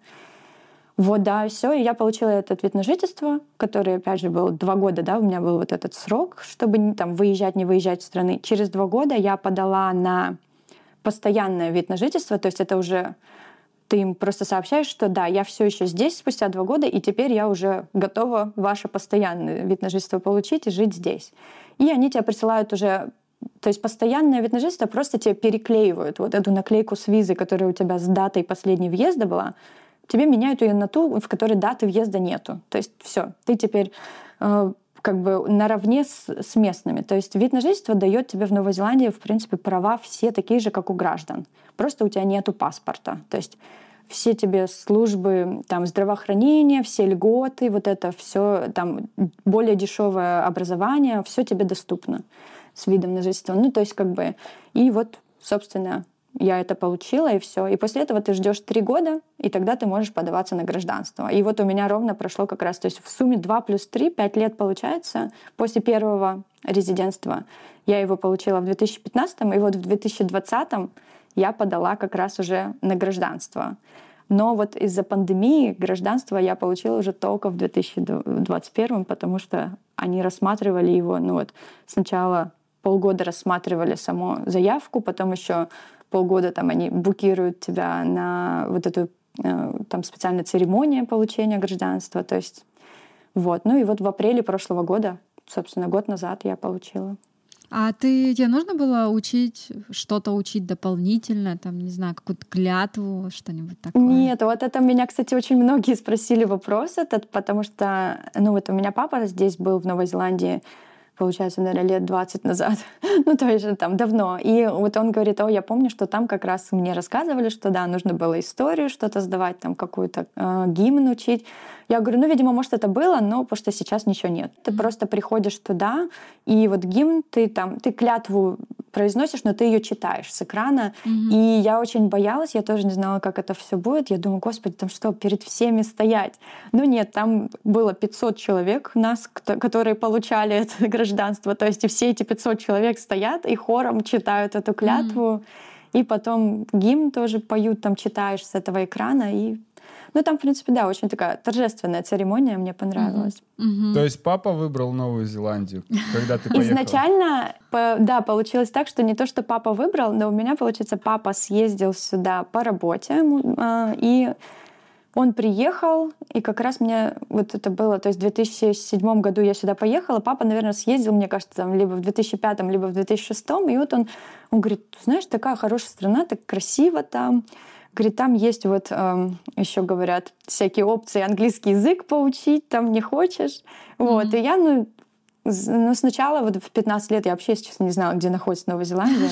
Вот, да, все. И я получила этот вид на жительство, который, опять же, был два года, да, у меня был вот этот срок, чтобы там выезжать, не выезжать из страны. Через два года я подала на постоянное вид на жительство, то есть это уже ты им просто сообщаешь, что да, я все еще здесь спустя два года, и теперь я уже готова ваше постоянное вид на жительство получить и жить здесь. И они тебе присылают уже то есть постоянное вид на жительство просто тебе переклеивают вот эту наклейку с визы, которая у тебя с датой последней въезда была, тебе меняют ее на ту, в которой даты въезда нету. То есть все, ты теперь э, как бы наравне с, с местными. То есть вид на жительство дает тебе в Новой Зеландии, в принципе, права все такие же, как у граждан. Просто у тебя нету паспорта. То есть все тебе службы там, здравоохранения, все льготы, вот это все, там более дешевое образование, все тебе доступно с видом на жительство. Ну, то есть как бы... И вот, собственно, я это получила, и все. И после этого ты ждешь три года, и тогда ты можешь подаваться на гражданство. И вот у меня ровно прошло как раз, то есть в сумме 2 плюс 3, 5 лет получается после первого резидентства. Я его получила в 2015, и вот в 2020 я подала как раз уже на гражданство. Но вот из-за пандемии гражданство я получила уже только в 2021, потому что они рассматривали его, ну вот сначала полгода рассматривали саму заявку, потом еще полгода там они букируют тебя на вот эту э, там специальная церемония получения гражданства. То есть вот. Ну и вот в апреле прошлого года, собственно, год назад я получила. А ты, тебе нужно было учить, что-то учить дополнительно, там, не знаю, какую-то клятву, что-нибудь такое? Нет, вот это меня, кстати, очень многие спросили вопрос этот, потому что, ну вот у меня папа здесь был в Новой Зеландии получается, наверное, лет 20 назад. ну, то есть там давно. И вот он говорит, о, я помню, что там как раз мне рассказывали, что да, нужно было историю что-то сдавать, там какую-то э, гимн учить. Я говорю, ну, видимо, может, это было, но потому что сейчас ничего нет. Ты mm-hmm. просто приходишь туда, и вот гимн, ты там, ты клятву произносишь, но ты ее читаешь с экрана. Mm-hmm. И я очень боялась, я тоже не знала, как это все будет. Я думаю, господи, там что, перед всеми стоять? Ну нет, там было 500 человек нас, которые получали это гражданство. То есть и все эти 500 человек стоят и хором читают эту клятву. Mm-hmm. И потом гимн тоже поют, там читаешь с этого экрана, и ну, там, в принципе, да, очень такая торжественная церемония, мне понравилась. Mm-hmm. То есть папа выбрал Новую Зеландию, когда ты поехала? Изначально, да, получилось так, что не то, что папа выбрал, но у меня, получается, папа съездил сюда по работе, а, и он приехал, и как раз мне вот это было, то есть в 2007 году я сюда поехала, папа, наверное, съездил, мне кажется, там, либо в 2005, либо в 2006, и вот он, он говорит, знаешь, такая хорошая страна, так красиво там, Говорит, там есть вот, э, эм, еще говорят, всякие опции английский язык поучить, там не хочешь. Mm-hmm. Вот, и я, ну, ну, сначала вот в 15 лет я вообще, если честно, не знала, где находится Новая Зеландия.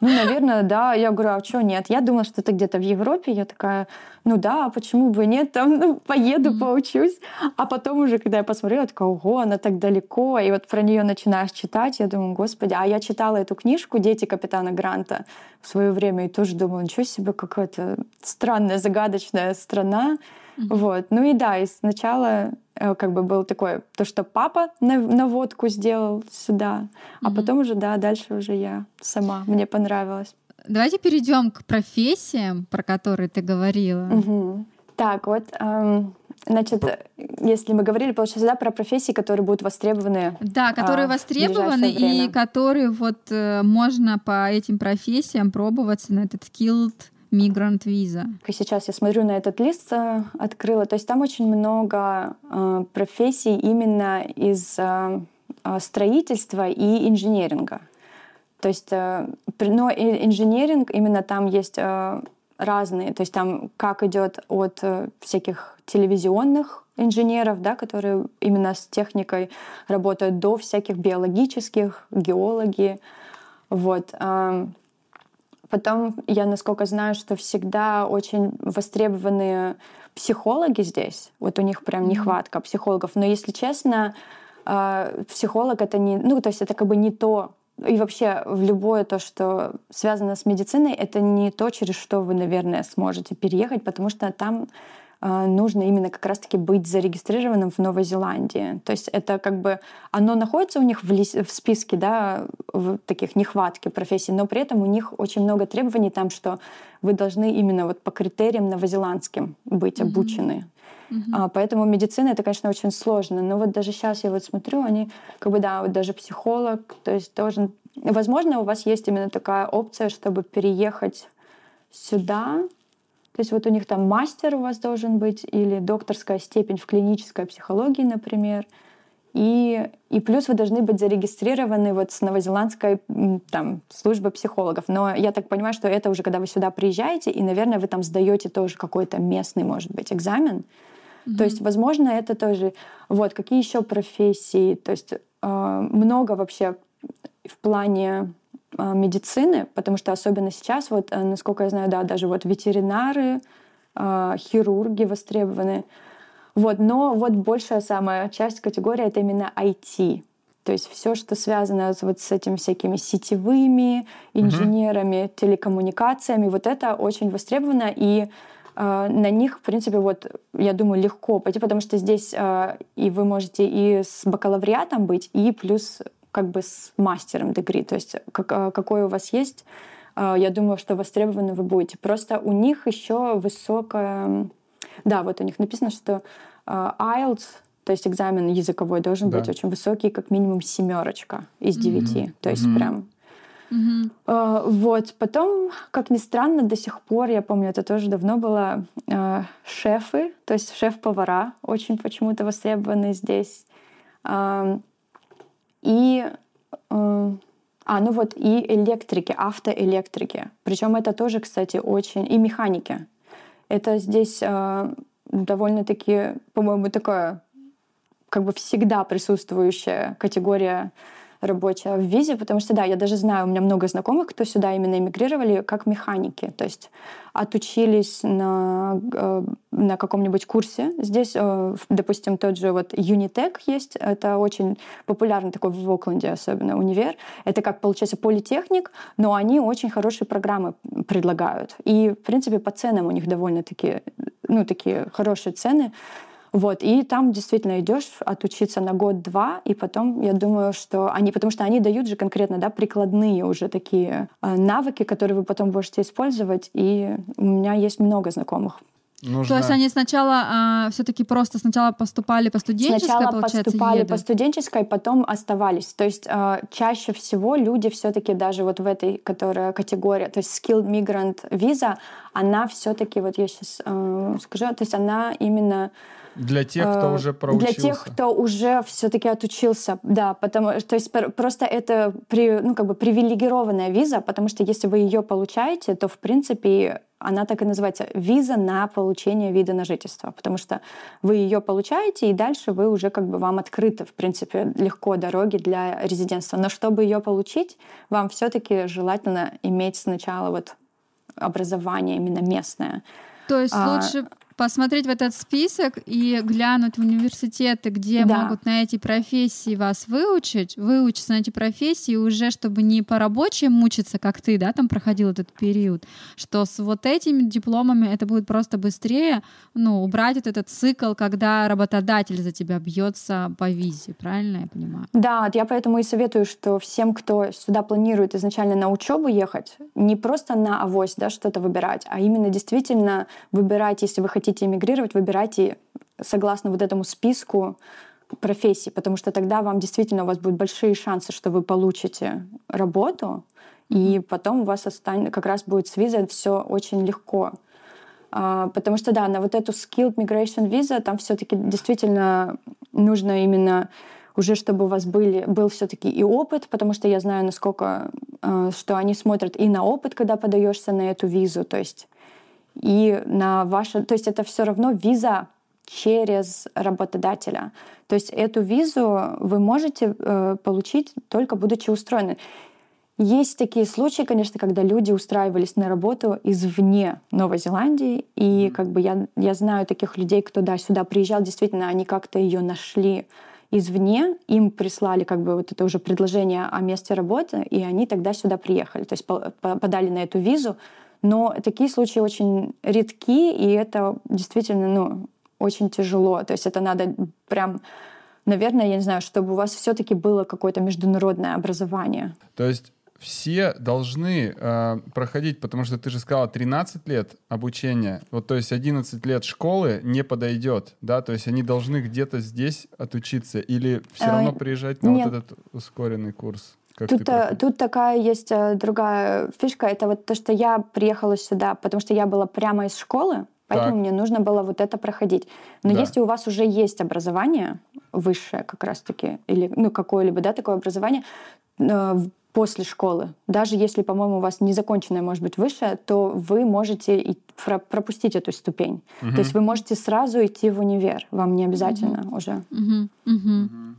Ну, наверное, да. Я говорю, а что нет? Я думала, что это где-то в Европе. Я такая, ну да, а почему бы нет? Там ну, поеду, mm-hmm. поучусь. А потом уже, когда я посмотрела, такая, ого, она так далеко. И вот про нее начинаешь читать, я думаю, господи. А я читала эту книжку «Дети капитана Гранта» в свое время и тоже думала, ничего себе, какая-то странная, загадочная страна. Mm-hmm. Вот. Ну и да, и сначала Э, как бы был такой, то, что папа наводку сделал сюда, а mm-hmm. потом уже, да, дальше уже я сама, мне понравилось. Давайте перейдем к профессиям, про которые ты говорила. Угу. Так, вот, эм, значит, если мы говорили, получается, да, про профессии, которые будут востребованы. Да, которые а, востребованы и которые вот э, можно по этим профессиям пробоваться на этот skilled Мигрант виза. Сейчас я смотрю на этот лист, э, открыла. То есть там очень много э, профессий именно из э, э строительства и инженеринга. То есть, э, но инженеринг именно там есть э, разные. То есть там как идет от э, всяких телевизионных инженеров, да, которые именно с техникой работают, до всяких биологических, геологи. Вот. Потом я, насколько знаю, что всегда очень востребованные психологи здесь. Вот у них прям нехватка психологов. Но если честно, э, психолог это не, ну то есть это как бы не то, и вообще в любое то, что связано с медициной, это не то, через что вы, наверное, сможете переехать, потому что там а, нужно именно как раз-таки быть зарегистрированным в Новой Зеландии. То есть это как бы оно находится у них в, ли, в списке да, в таких нехватки профессий, но при этом у них очень много требований там, что вы должны именно вот по критериям новозеландским быть mm-hmm. обучены. Mm-hmm. А, поэтому медицина это, конечно, очень сложно. Но вот даже сейчас я вот смотрю, они как бы да, вот даже психолог, то есть должен, возможно, у вас есть именно такая опция, чтобы переехать сюда, то есть вот у них там мастер у вас должен быть или докторская степень в клинической психологии, например. И, и плюс вы должны быть зарегистрированы вот с новозеландской там, службой психологов. Но я так понимаю, что это уже когда вы сюда приезжаете, и, наверное, вы там сдаете тоже какой-то местный, может быть, экзамен. Mm-hmm. То есть, возможно, это тоже... Вот, какие еще профессии? То есть э, много вообще в плане медицины, потому что особенно сейчас, вот, э, насколько я знаю, да, даже вот ветеринары, а, хирурги востребованы. Вот, но вот большая самая часть категории это именно IT. То есть все, что связано вот с этими всякими сетевыми инженерами, uh-huh. телекоммуникациями, вот это очень востребовано и э, на них, в принципе, вот я думаю легко пойти, потому что здесь э, и вы можете и с бакалавриатом быть, и плюс как бы с мастером degree, то есть как, а, какой у вас есть, а, я думаю, что востребованы вы будете. Просто у них еще высокая... Да, вот у них написано, что а, IELTS, то есть экзамен языковой, должен да. быть очень высокий, как минимум семерочка из девяти. Mm-hmm. То есть mm-hmm. прям Uh-huh. Uh, вот. Потом, как ни странно, до сих пор, я помню, это тоже давно было, uh, шефы, то есть шеф-повара очень почему-то востребованы здесь. Uh, и э, а, ну вот, и электрики, автоэлектрики. Причем это тоже, кстати, очень... И механики. Это здесь э, довольно-таки, по-моему, такая как бы всегда присутствующая категория рабочая в визе, потому что, да, я даже знаю, у меня много знакомых, кто сюда именно эмигрировали как механики, то есть отучились на, э, на каком-нибудь курсе. Здесь, э, допустим, тот же вот Unitec есть, это очень популярный такой в Окленде особенно универ. Это как, получается, политехник, но они очень хорошие программы предлагают. И, в принципе, по ценам у них довольно-таки, ну, такие хорошие цены. Вот, и там действительно идешь отучиться на год-два, и потом, я думаю, что они, потому что они дают же конкретно, да, прикладные уже такие э, навыки, которые вы потом можете использовать, и у меня есть много знакомых Нужно... То есть они сначала а, все-таки просто сначала поступали по студенческой, сначала получается, поступали едут. по студенческой, потом оставались. То есть а, чаще всего люди все-таки даже вот в этой которая категория, то есть skilled migrant visa, она все-таки вот я сейчас а, скажу, то есть она именно Для тех, кто э, уже проучился. Для тех, кто уже все-таки отучился, да, потому то есть просто это при, ну как бы привилегированная виза, потому что если вы ее получаете, то в принципе она так и называется виза на получение вида на жительство, потому что вы ее получаете, и дальше вы уже как бы вам открыты, в принципе, легко дороги для резидентства. Но чтобы ее получить, вам все-таки желательно иметь сначала вот образование именно местное. То есть а, лучше посмотреть в этот список и глянуть в университеты, где да. могут на эти профессии вас выучить, выучиться на эти профессии уже, чтобы не по рабочим мучиться, как ты, да, там проходил этот период, что с вот этими дипломами это будет просто быстрее, ну, убрать вот этот цикл, когда работодатель за тебя бьется по визе, правильно я понимаю? Да, я поэтому и советую, что всем, кто сюда планирует изначально на учебу ехать, не просто на авось, да, что-то выбирать, а именно действительно выбирать, если вы хотите хотите эмигрировать, выбирайте согласно вот этому списку профессий, потому что тогда вам действительно у вас будут большие шансы, что вы получите работу, и потом у вас останется, как раз будет с визой все очень легко. А, потому что, да, на вот эту skilled migration visa там все-таки действительно нужно именно уже чтобы у вас были, был все-таки и опыт, потому что я знаю, насколько, а, что они смотрят и на опыт, когда подаешься на эту визу, то есть и на ваше... То есть это все равно виза через работодателя. То есть эту визу вы можете э, получить только будучи устроены. Есть такие случаи, конечно, когда люди устраивались на работу извне Новой Зеландии, и как бы я, я знаю таких людей, кто да, сюда приезжал, действительно, они как-то ее нашли извне, им прислали как бы вот это уже предложение о месте работы, и они тогда сюда приехали, то есть подали на эту визу, но такие случаи очень редки, и это действительно ну, очень тяжело. То есть это надо прям наверное, я не знаю, чтобы у вас все-таки было какое-то международное образование. То есть все должны э, проходить, потому что ты же сказала 13 лет обучения, вот то есть 11 лет школы не подойдет, да, то есть они должны где-то здесь отучиться или все равно приезжать на Нет. вот этот ускоренный курс? Как тут, э, тут такая есть э, другая фишка. Это вот то, что я приехала сюда, потому что я была прямо из школы, поэтому так. мне нужно было вот это проходить. Но да. если у вас уже есть образование высшее как раз-таки, или ну, какое-либо да, такое образование, э, после школы, даже если, по-моему, у вас незаконченное может быть высшее, то вы можете и пропустить эту ступень. Угу. То есть вы можете сразу идти в универ, вам не обязательно угу. уже. Угу. Угу.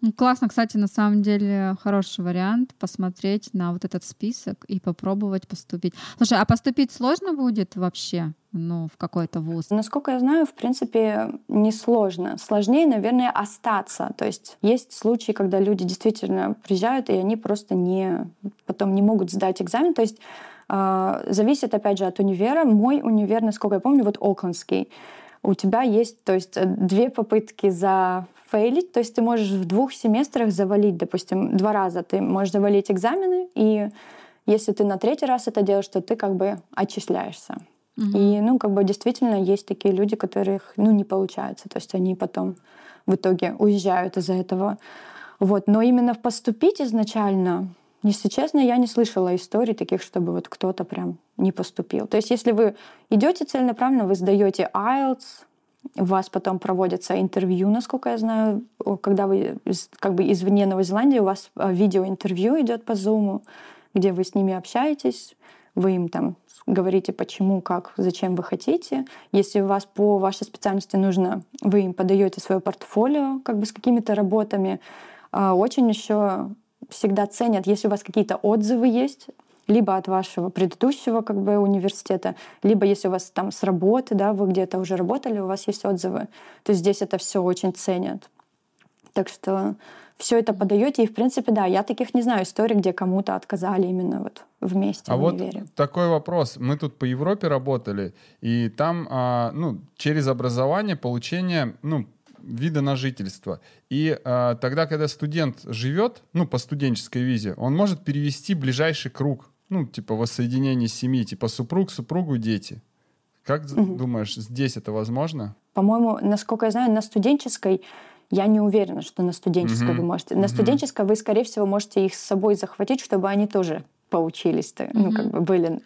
Ну, классно, кстати, на самом деле хороший вариант посмотреть на вот этот список и попробовать поступить. Слушай, а поступить сложно будет вообще? ну, в какой-то вуз? Насколько я знаю, в принципе, не сложно. Сложнее, наверное, остаться. То есть есть случаи, когда люди действительно приезжают, и они просто не, потом не могут сдать экзамен. То есть э, зависит, опять же, от универа. Мой универ, насколько я помню, вот Оклендский. У тебя есть, то есть, две попытки за фейлить, то есть ты можешь в двух семестрах завалить, допустим, два раза ты можешь завалить экзамены, и если ты на третий раз это делаешь, то ты как бы отчисляешься. Угу. И, ну, как бы действительно есть такие люди, которых, ну, не получается, то есть они потом в итоге уезжают из-за этого. Вот. Но именно поступить изначально, если честно, я не слышала историй таких, чтобы вот кто-то прям не поступил. То есть если вы идете целенаправленно, вы сдаете IELTS, у вас потом проводятся интервью, насколько я знаю, когда вы как бы извне Новой Зеландии, у вас а, видеоинтервью идет по Zoom, где вы с ними общаетесь, вы им там говорите, почему, как, зачем вы хотите. Если у вас по вашей специальности нужно, вы им подаете свое портфолио как бы с какими-то работами. А, очень еще всегда ценят, если у вас какие-то отзывы есть, либо от вашего предыдущего как бы университета, либо если у вас там с работы, да, вы где-то уже работали, у вас есть отзывы, то здесь это все очень ценят. Так что все это подаете, и в принципе, да, я таких не знаю историй, где кому-то отказали именно вот вместе а в вот такой вопрос. Мы тут по Европе работали, и там, а, ну, через образование, получение, ну, вида на жительство. И а, тогда, когда студент живет, ну, по студенческой визе, он может перевести ближайший круг ну, типа воссоединение семьи, типа супруг, супругу, дети. Как угу. думаешь, здесь это возможно? По-моему, насколько я знаю, на студенческой я не уверена, что на студенческой угу. вы можете. На угу. студенческой вы, скорее всего, можете их с собой захватить, чтобы они тоже поучились, угу. ну, как бы были.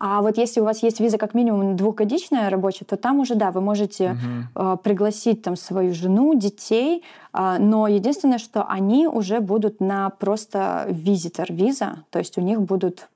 А вот если у вас есть виза как минимум двухгодичная рабочая, то там уже, да, вы можете угу. пригласить там свою жену, детей, но единственное, что они уже будут на просто визитор виза, то есть у них будут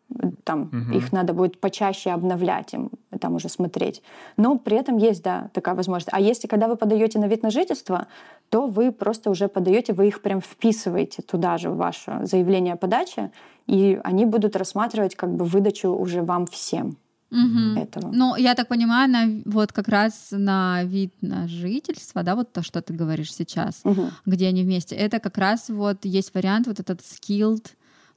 там угу. их надо будет почаще обновлять им, там уже смотреть. Но при этом есть, да, такая возможность. А если когда вы подаете на вид на жительство, то вы просто уже подаете, вы их прям вписываете туда же в ваше заявление о подаче, и они будут рассматривать как бы выдачу уже вам всем. Угу. Этого. Ну, я так понимаю, на, вот как раз на вид на жительство, да, вот то, что ты говоришь сейчас, угу. где они вместе, это как раз вот есть вариант вот этот skilled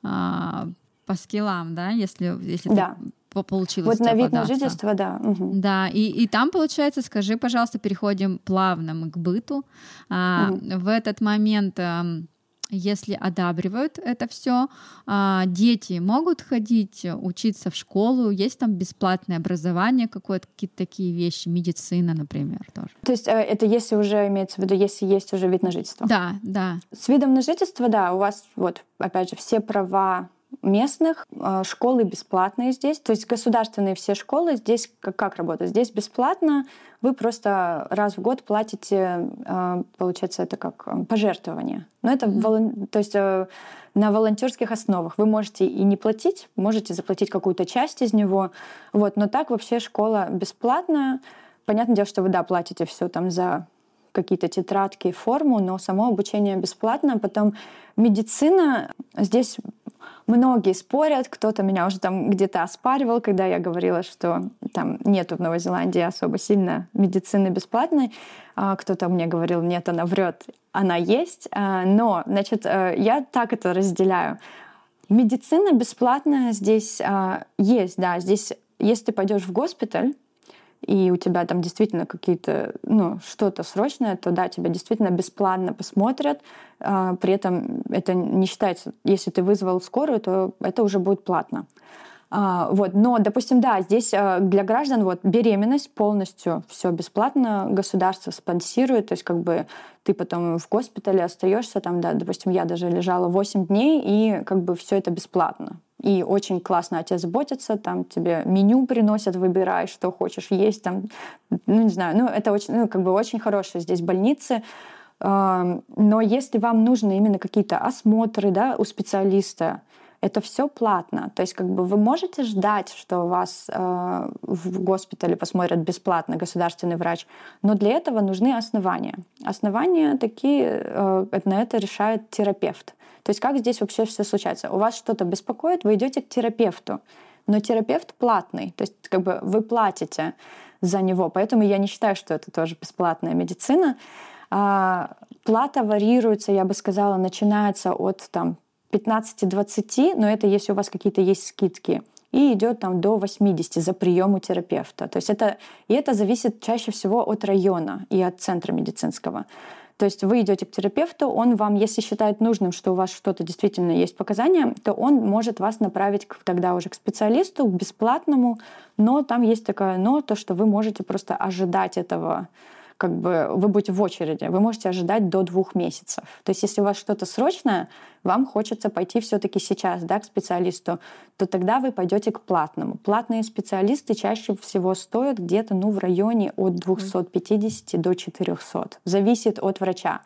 а, по скиллам, да, если, если да. ты получилось. Вот на вид на жительство, да. Угу. Да, и, и там, получается, скажи, пожалуйста, переходим плавно мы к быту. А, угу. В этот момент если одабривают это все, а, дети могут ходить, учиться в школу, есть там бесплатное образование, какое-то какие-то такие вещи, медицина, например, тоже. То есть э, это если уже имеется в виду, если есть уже вид на жительство? Да, да. С видом на жительство, да, у вас вот опять же все права местных. Э, школы бесплатные здесь. То есть государственные все школы здесь как, как работают? Здесь бесплатно. Вы просто раз в год платите, э, получается, это как э, пожертвование. Но это mm-hmm. то есть на волонтерских основах. Вы можете и не платить, можете заплатить какую-то часть из него. Вот. Но так вообще школа бесплатная. Понятное дело, что вы, да, платите все там за какие-то тетрадки, форму, но само обучение бесплатно. Потом медицина здесь Многие спорят, кто-то меня уже там где-то оспаривал, когда я говорила, что там нету в Новой Зеландии особо сильно медицины бесплатной. А кто-то мне говорил, нет, она врет, она есть. А, но, значит, э, я так это разделяю. Медицина бесплатная здесь а, есть, да, здесь, если ты пойдешь в госпиталь, и у тебя там действительно какие-то, ну, что-то срочное, то да, тебя действительно бесплатно посмотрят. А, при этом это не считается, если ты вызвал скорую, то это уже будет платно. А, вот, но, допустим, да, здесь а, для граждан вот беременность полностью все бесплатно, государство спонсирует, то есть как бы ты потом в госпитале остаешься там, да, допустим, я даже лежала 8 дней, и как бы все это бесплатно. И очень классно о тебе заботятся, там тебе меню приносят, выбирай, что хочешь есть, там, ну не знаю, ну это очень, ну как бы очень хорошие здесь больницы, но если вам нужны именно какие-то осмотры, да, у специалиста, это все платно. То есть как бы вы можете ждать, что вас э, в госпитале посмотрят бесплатно государственный врач, но для этого нужны основания. Основания такие, э, на это решает терапевт. То есть как здесь вообще все случается? У вас что-то беспокоит, вы идете к терапевту, но терапевт платный, то есть как бы вы платите за него, поэтому я не считаю, что это тоже бесплатная медицина. А, плата варьируется, я бы сказала, начинается от там 15-20, но это если у вас какие-то есть скидки, и идет там до 80 за прием у терапевта. То есть это, и это зависит чаще всего от района и от центра медицинского. То есть вы идете к терапевту, он вам, если считает нужным, что у вас что-то действительно есть показания, то он может вас направить к, тогда уже к специалисту, к бесплатному, но там есть такое но, то, что вы можете просто ожидать этого как бы вы будете в очереди, вы можете ожидать до двух месяцев. То есть если у вас что-то срочное, вам хочется пойти все-таки сейчас да, к специалисту, то тогда вы пойдете к платному. Платные специалисты чаще всего стоят где-то ну, в районе от 250 до 400. Зависит от врача.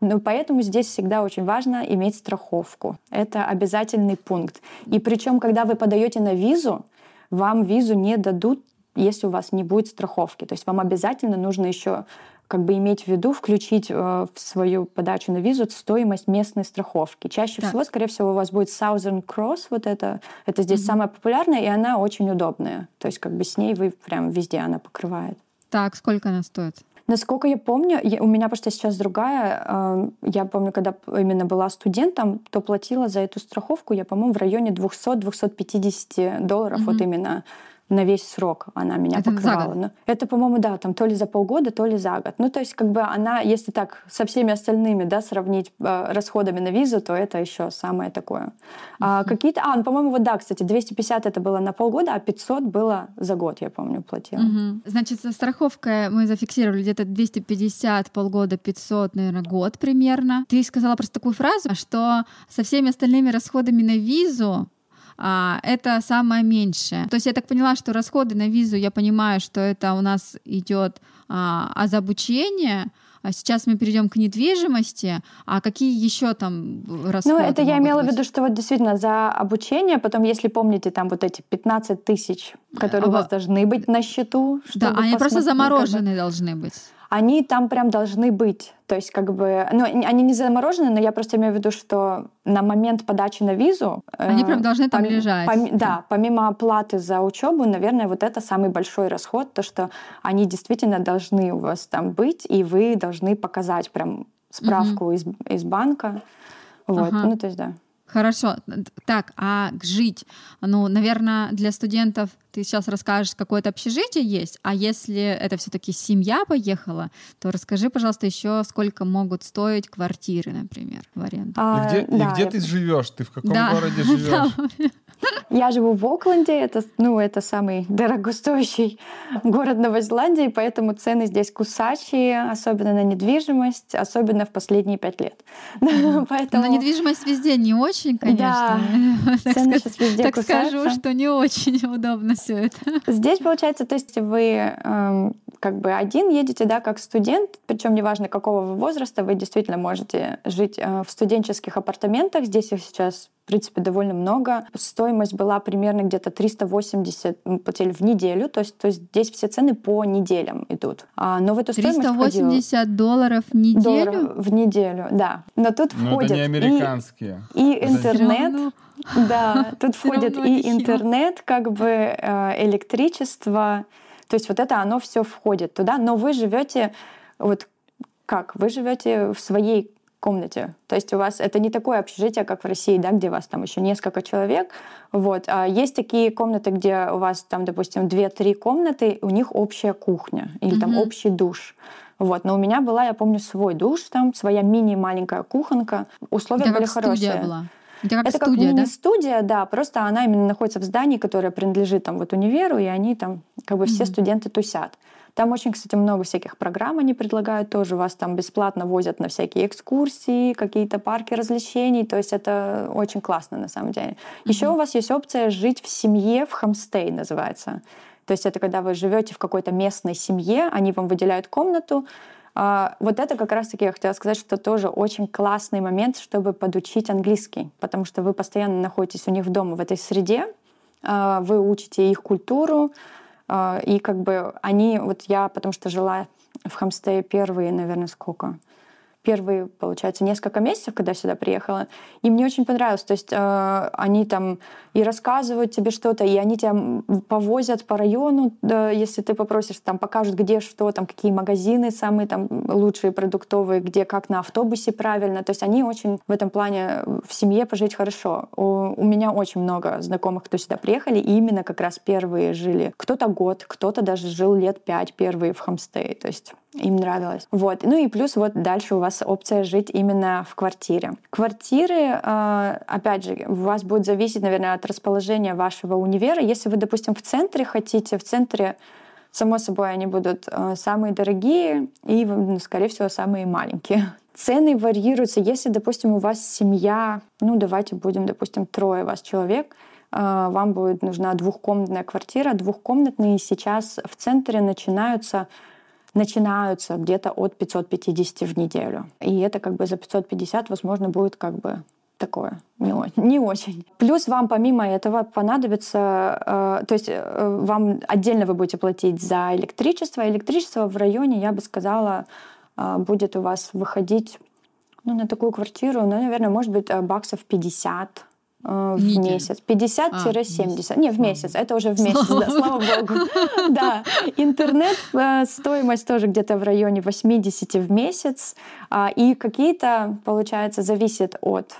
Но поэтому здесь всегда очень важно иметь страховку. Это обязательный пункт. И причем, когда вы подаете на визу, вам визу не дадут если у вас не будет страховки. То есть вам обязательно нужно еще как бы иметь в виду, включить э, в свою подачу на визу стоимость местной страховки. Чаще так. всего, скорее всего, у вас будет Southern Cross, вот это, это здесь угу. самая популярная, и она очень удобная. То есть как бы с ней вы прям везде она покрывает. Так, сколько она стоит? Насколько я помню, я, у меня просто сейчас другая. Э, я помню, когда именно была студентом, то платила за эту страховку, я, по-моему, в районе 200-250 долларов, угу. вот именно на весь срок она меня это покрывала. Ну, это, по-моему, да, там то ли за полгода, то ли за год. Ну, то есть, как бы она, если так со всеми остальными, да, сравнить э, расходами на визу, то это еще самое такое. А, какие-то, а, ну, по-моему, вот да, кстати, 250 это было на полгода, а 500 было за год, я помню, платила. Uh-huh. Значит, страховка мы зафиксировали где-то 250 полгода, 500, наверное, год примерно. Ты сказала просто такую фразу, что со всеми остальными расходами на визу а, это самое меньшее. То есть я так поняла, что расходы на визу, я понимаю, что это у нас идет а, а за обучение, сейчас мы перейдем к недвижимости, а какие еще там расходы? Ну, это я имела быть? в виду, что вот действительно за обучение, потом, если помните, там вот эти 15 тысяч, которые а, у вас должны быть на счету. Да, они просто замороженные как бы... должны быть они там прям должны быть. То есть как бы, ну, они не заморожены, но я просто имею в виду, что на момент подачи на визу... Они э, прям должны там лежать. Пом- да, помимо оплаты за учебу, наверное, вот это самый большой расход, то, что они действительно должны у вас там быть, и вы должны показать прям справку угу. из, из банка. Вот, ага. ну то есть да. Хорошо. Так, а жить? Ну, наверное, для студентов ты сейчас расскажешь, какое-то общежитие есть, а если это все-таки семья поехала, то расскажи, пожалуйста, еще сколько могут стоить квартиры, например, в аренду. А, и где, да, и где я... ты живешь? Ты в каком да. городе живешь? Я живу в Окленде, это, ну, это самый дорогостоящий город Новой Зеландии, поэтому цены здесь кусачие, особенно на недвижимость, особенно в последние пять лет. поэтому... Но недвижимость везде не очень, конечно. Да, цены сейчас везде так скажу, что не очень удобно все это. Здесь получается, то есть вы эм, как бы один едете, да, как студент, причем неважно какого вы возраста, вы действительно можете жить э, в студенческих апартаментах. Здесь их сейчас в принципе, довольно много. Стоимость была примерно где-то 380 платили в неделю, то есть, то есть здесь все цены по неделям идут. А, но в эту 380 стоимость долларов в неделю? Долларов в неделю, да. Но тут но входят это не американские. И, и интернет, да, тут входит и интернет, как бы э, электричество, то есть вот это оно все входит туда, но вы живете вот как? Вы живете в своей комнате. То есть у вас это не такое общежитие, как в России, да, где вас там еще несколько человек. Вот. А есть такие комнаты, где у вас там, допустим, 2-3 комнаты, у них общая кухня или mm-hmm. там общий душ. Вот. Но у меня была, я помню, свой душ, там своя мини-маленькая кухонка. Условия это были как хорошие. Студия была. Это как это студия, как да? да, просто она именно находится в здании, которое принадлежит там вот универу, и они там как бы mm-hmm. все студенты тусят. Там очень, кстати, много всяких программ они предлагают тоже. Вас там бесплатно возят на всякие экскурсии, какие-то парки развлечений. То есть это очень классно на самом деле. Mm-hmm. Еще у вас есть опция жить в семье, в хамстей называется. То есть это когда вы живете в какой-то местной семье, они вам выделяют комнату, вот это как раз-таки я хотела сказать, что тоже очень классный момент, чтобы подучить английский, потому что вы постоянно находитесь у них дома, в этой среде, а, вы учите их культуру, а, и как бы они, вот я, потому что жила в Хамстее первые, наверное, сколько? Первые, получается, несколько месяцев, когда сюда приехала. И мне очень понравилось. То есть э, они там и рассказывают тебе что-то, и они тебя повозят по району, да, если ты попросишь, там покажут, где что, там какие магазины самые там лучшие продуктовые, где как на автобусе правильно. То есть они очень в этом плане в семье пожить хорошо. У, у меня очень много знакомых, кто сюда приехали, и именно как раз первые жили. Кто-то год, кто-то даже жил лет пять первые в Хамстее. То есть им нравилось. Вот. Ну и плюс вот дальше у вас опция жить именно в квартире. Квартиры, э, опять же, у вас будет зависеть, наверное, от расположения вашего универа. Если вы, допустим, в центре хотите, в центре Само собой, они будут э, самые дорогие и, ну, скорее всего, самые маленькие. Цены варьируются. Если, допустим, у вас семья, ну, давайте будем, допустим, трое вас человек, э, вам будет нужна двухкомнатная квартира. Двухкомнатные сейчас в центре начинаются начинаются где-то от 550 в неделю. И это как бы за 550, возможно, будет как бы такое не, не очень. Плюс вам помимо этого понадобится, э, то есть э, вам отдельно вы будете платить за электричество. Электричество в районе, я бы сказала, э, будет у вас выходить ну, на такую квартиру, ну, наверное, может быть, э, баксов 50 э, в Неделю. месяц. 50-70. А, не, в месяц. Это уже в месяц, слава да, слава богу. Да. Интернет, э, стоимость тоже где-то в районе 80 в месяц. А, и какие-то, получается, зависит от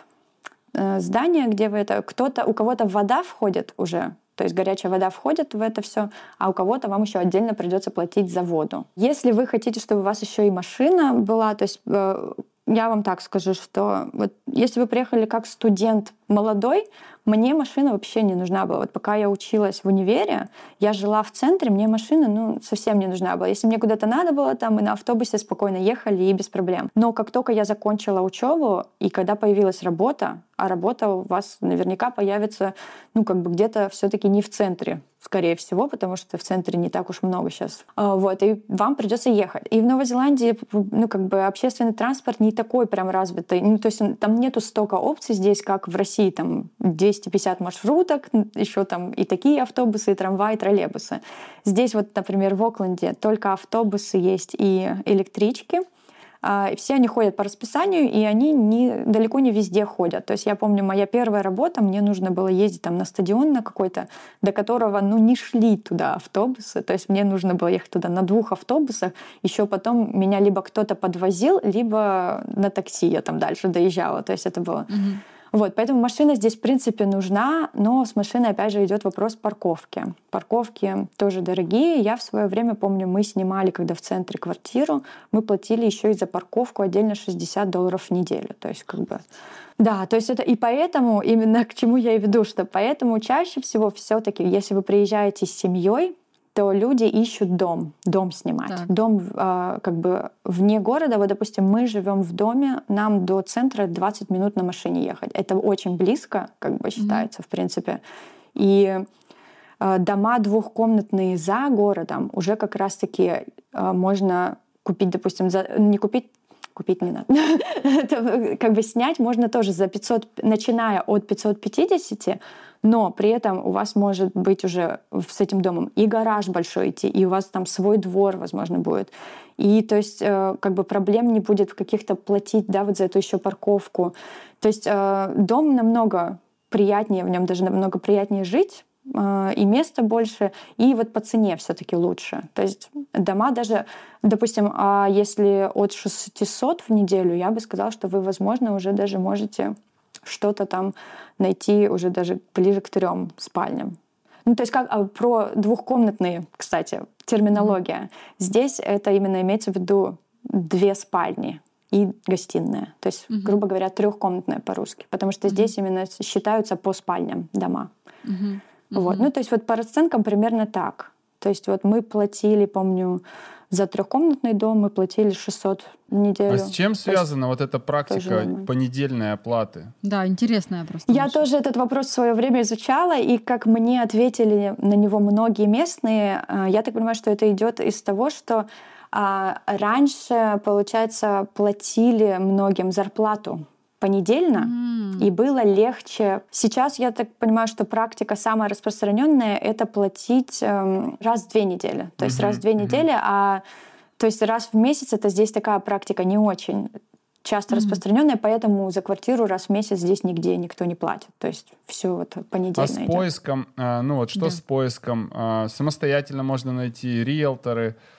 Э, здание, где вы это... Кто-то, у кого-то вода входит уже, то есть горячая вода входит в это все, а у кого-то вам еще отдельно придется платить за воду. Если вы хотите, чтобы у вас еще и машина была, то есть э, я вам так скажу, что вот если вы приехали как студент молодой, мне машина вообще не нужна была. Вот пока я училась в универе, я жила в центре, мне машина ну, совсем не нужна была. Если мне куда-то надо было, там мы на автобусе спокойно ехали и без проблем. Но как только я закончила учебу, и когда появилась работа, а работа у вас наверняка появится, ну, как бы где-то все таки не в центре, скорее всего, потому что в центре не так уж много сейчас. А, вот, и вам придется ехать. И в Новой Зеландии, ну, как бы общественный транспорт не такой прям развитый. Ну, то есть там нету столько опций здесь, как в России, там 250 маршруток, еще там и такие автобусы, и трамваи, и троллейбусы. Здесь вот, например, в Окленде только автобусы есть и электрички — а, все они ходят по расписанию, и они не, далеко не везде ходят. То есть я помню, моя первая работа, мне нужно было ездить там на стадион на какой-то, до которого ну, не шли туда автобусы. То есть мне нужно было ехать туда на двух автобусах. Еще потом меня либо кто-то подвозил, либо на такси я там дальше доезжала. То есть это было... Mm-hmm вот, поэтому машина здесь, в принципе, нужна, но с машиной, опять же, идет вопрос парковки. Парковки тоже дорогие. Я в свое время помню, мы снимали, когда в центре квартиру, мы платили еще и за парковку отдельно 60 долларов в неделю. То есть, как бы да, то есть это и поэтому, именно к чему я и веду, что поэтому чаще всего все-таки, если вы приезжаете с семьей, то люди ищут дом, дом снимать. Так. Дом э, как бы вне города. Вот, допустим, мы живем в доме, нам до центра 20 минут на машине ехать. Это очень близко, как бы считается, mm-hmm. в принципе. И э, дома двухкомнатные за городом уже как раз-таки э, можно купить, допустим, за, не купить купить не надо. Это как бы снять можно тоже за 500, начиная от 550, но при этом у вас может быть уже с этим домом и гараж большой идти, и у вас там свой двор, возможно, будет. И то есть э, как бы проблем не будет в каких-то платить, да, вот за эту еще парковку. То есть э, дом намного приятнее, в нем даже намного приятнее жить, э, и места больше, и вот по цене все-таки лучше. То есть дома даже, допустим, а если от 600 в неделю, я бы сказала, что вы, возможно, уже даже можете что-то там найти уже даже ближе к трем спальням. Ну, то есть как а, про двухкомнатные, кстати, терминология. Mm-hmm. Здесь это именно имеется в виду две спальни и гостиная. То есть, mm-hmm. грубо говоря, трехкомнатная по-русски. Потому что mm-hmm. здесь именно считаются по спальням дома. Mm-hmm. Вот. Ну, то есть вот по расценкам примерно так. То есть вот мы платили, помню, за трехкомнатный дом мы платили 600 в неделю. А с чем связана вот эта практика понедельной оплаты? Да, интересная просто. Я тоже этот вопрос в свое время изучала, и как мне ответили на него многие местные, э, я так понимаю, что это идет из того, что а, раньше, получается, платили многим зарплату понедельно, mm. и было легче. Сейчас я так понимаю, что практика самая распространенная это платить эм, раз в две недели. То есть mm-hmm. раз в две mm-hmm. недели, а то есть раз в месяц это здесь такая практика не очень часто mm-hmm. распространенная, поэтому за квартиру раз в месяц здесь нигде никто не платит. То есть все вот понедельно. А с идет. поиском, э, ну вот что да. с поиском? Э, самостоятельно можно найти риэлторы, а,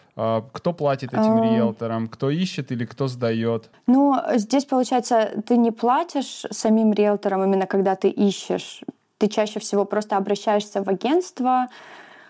кто платит этим риэлторам? Кто ищет или кто сдает? Ну, здесь, получается, ты не платишь самим риэлторам именно когда ты ищешь. Ты чаще всего просто обращаешься в агентство,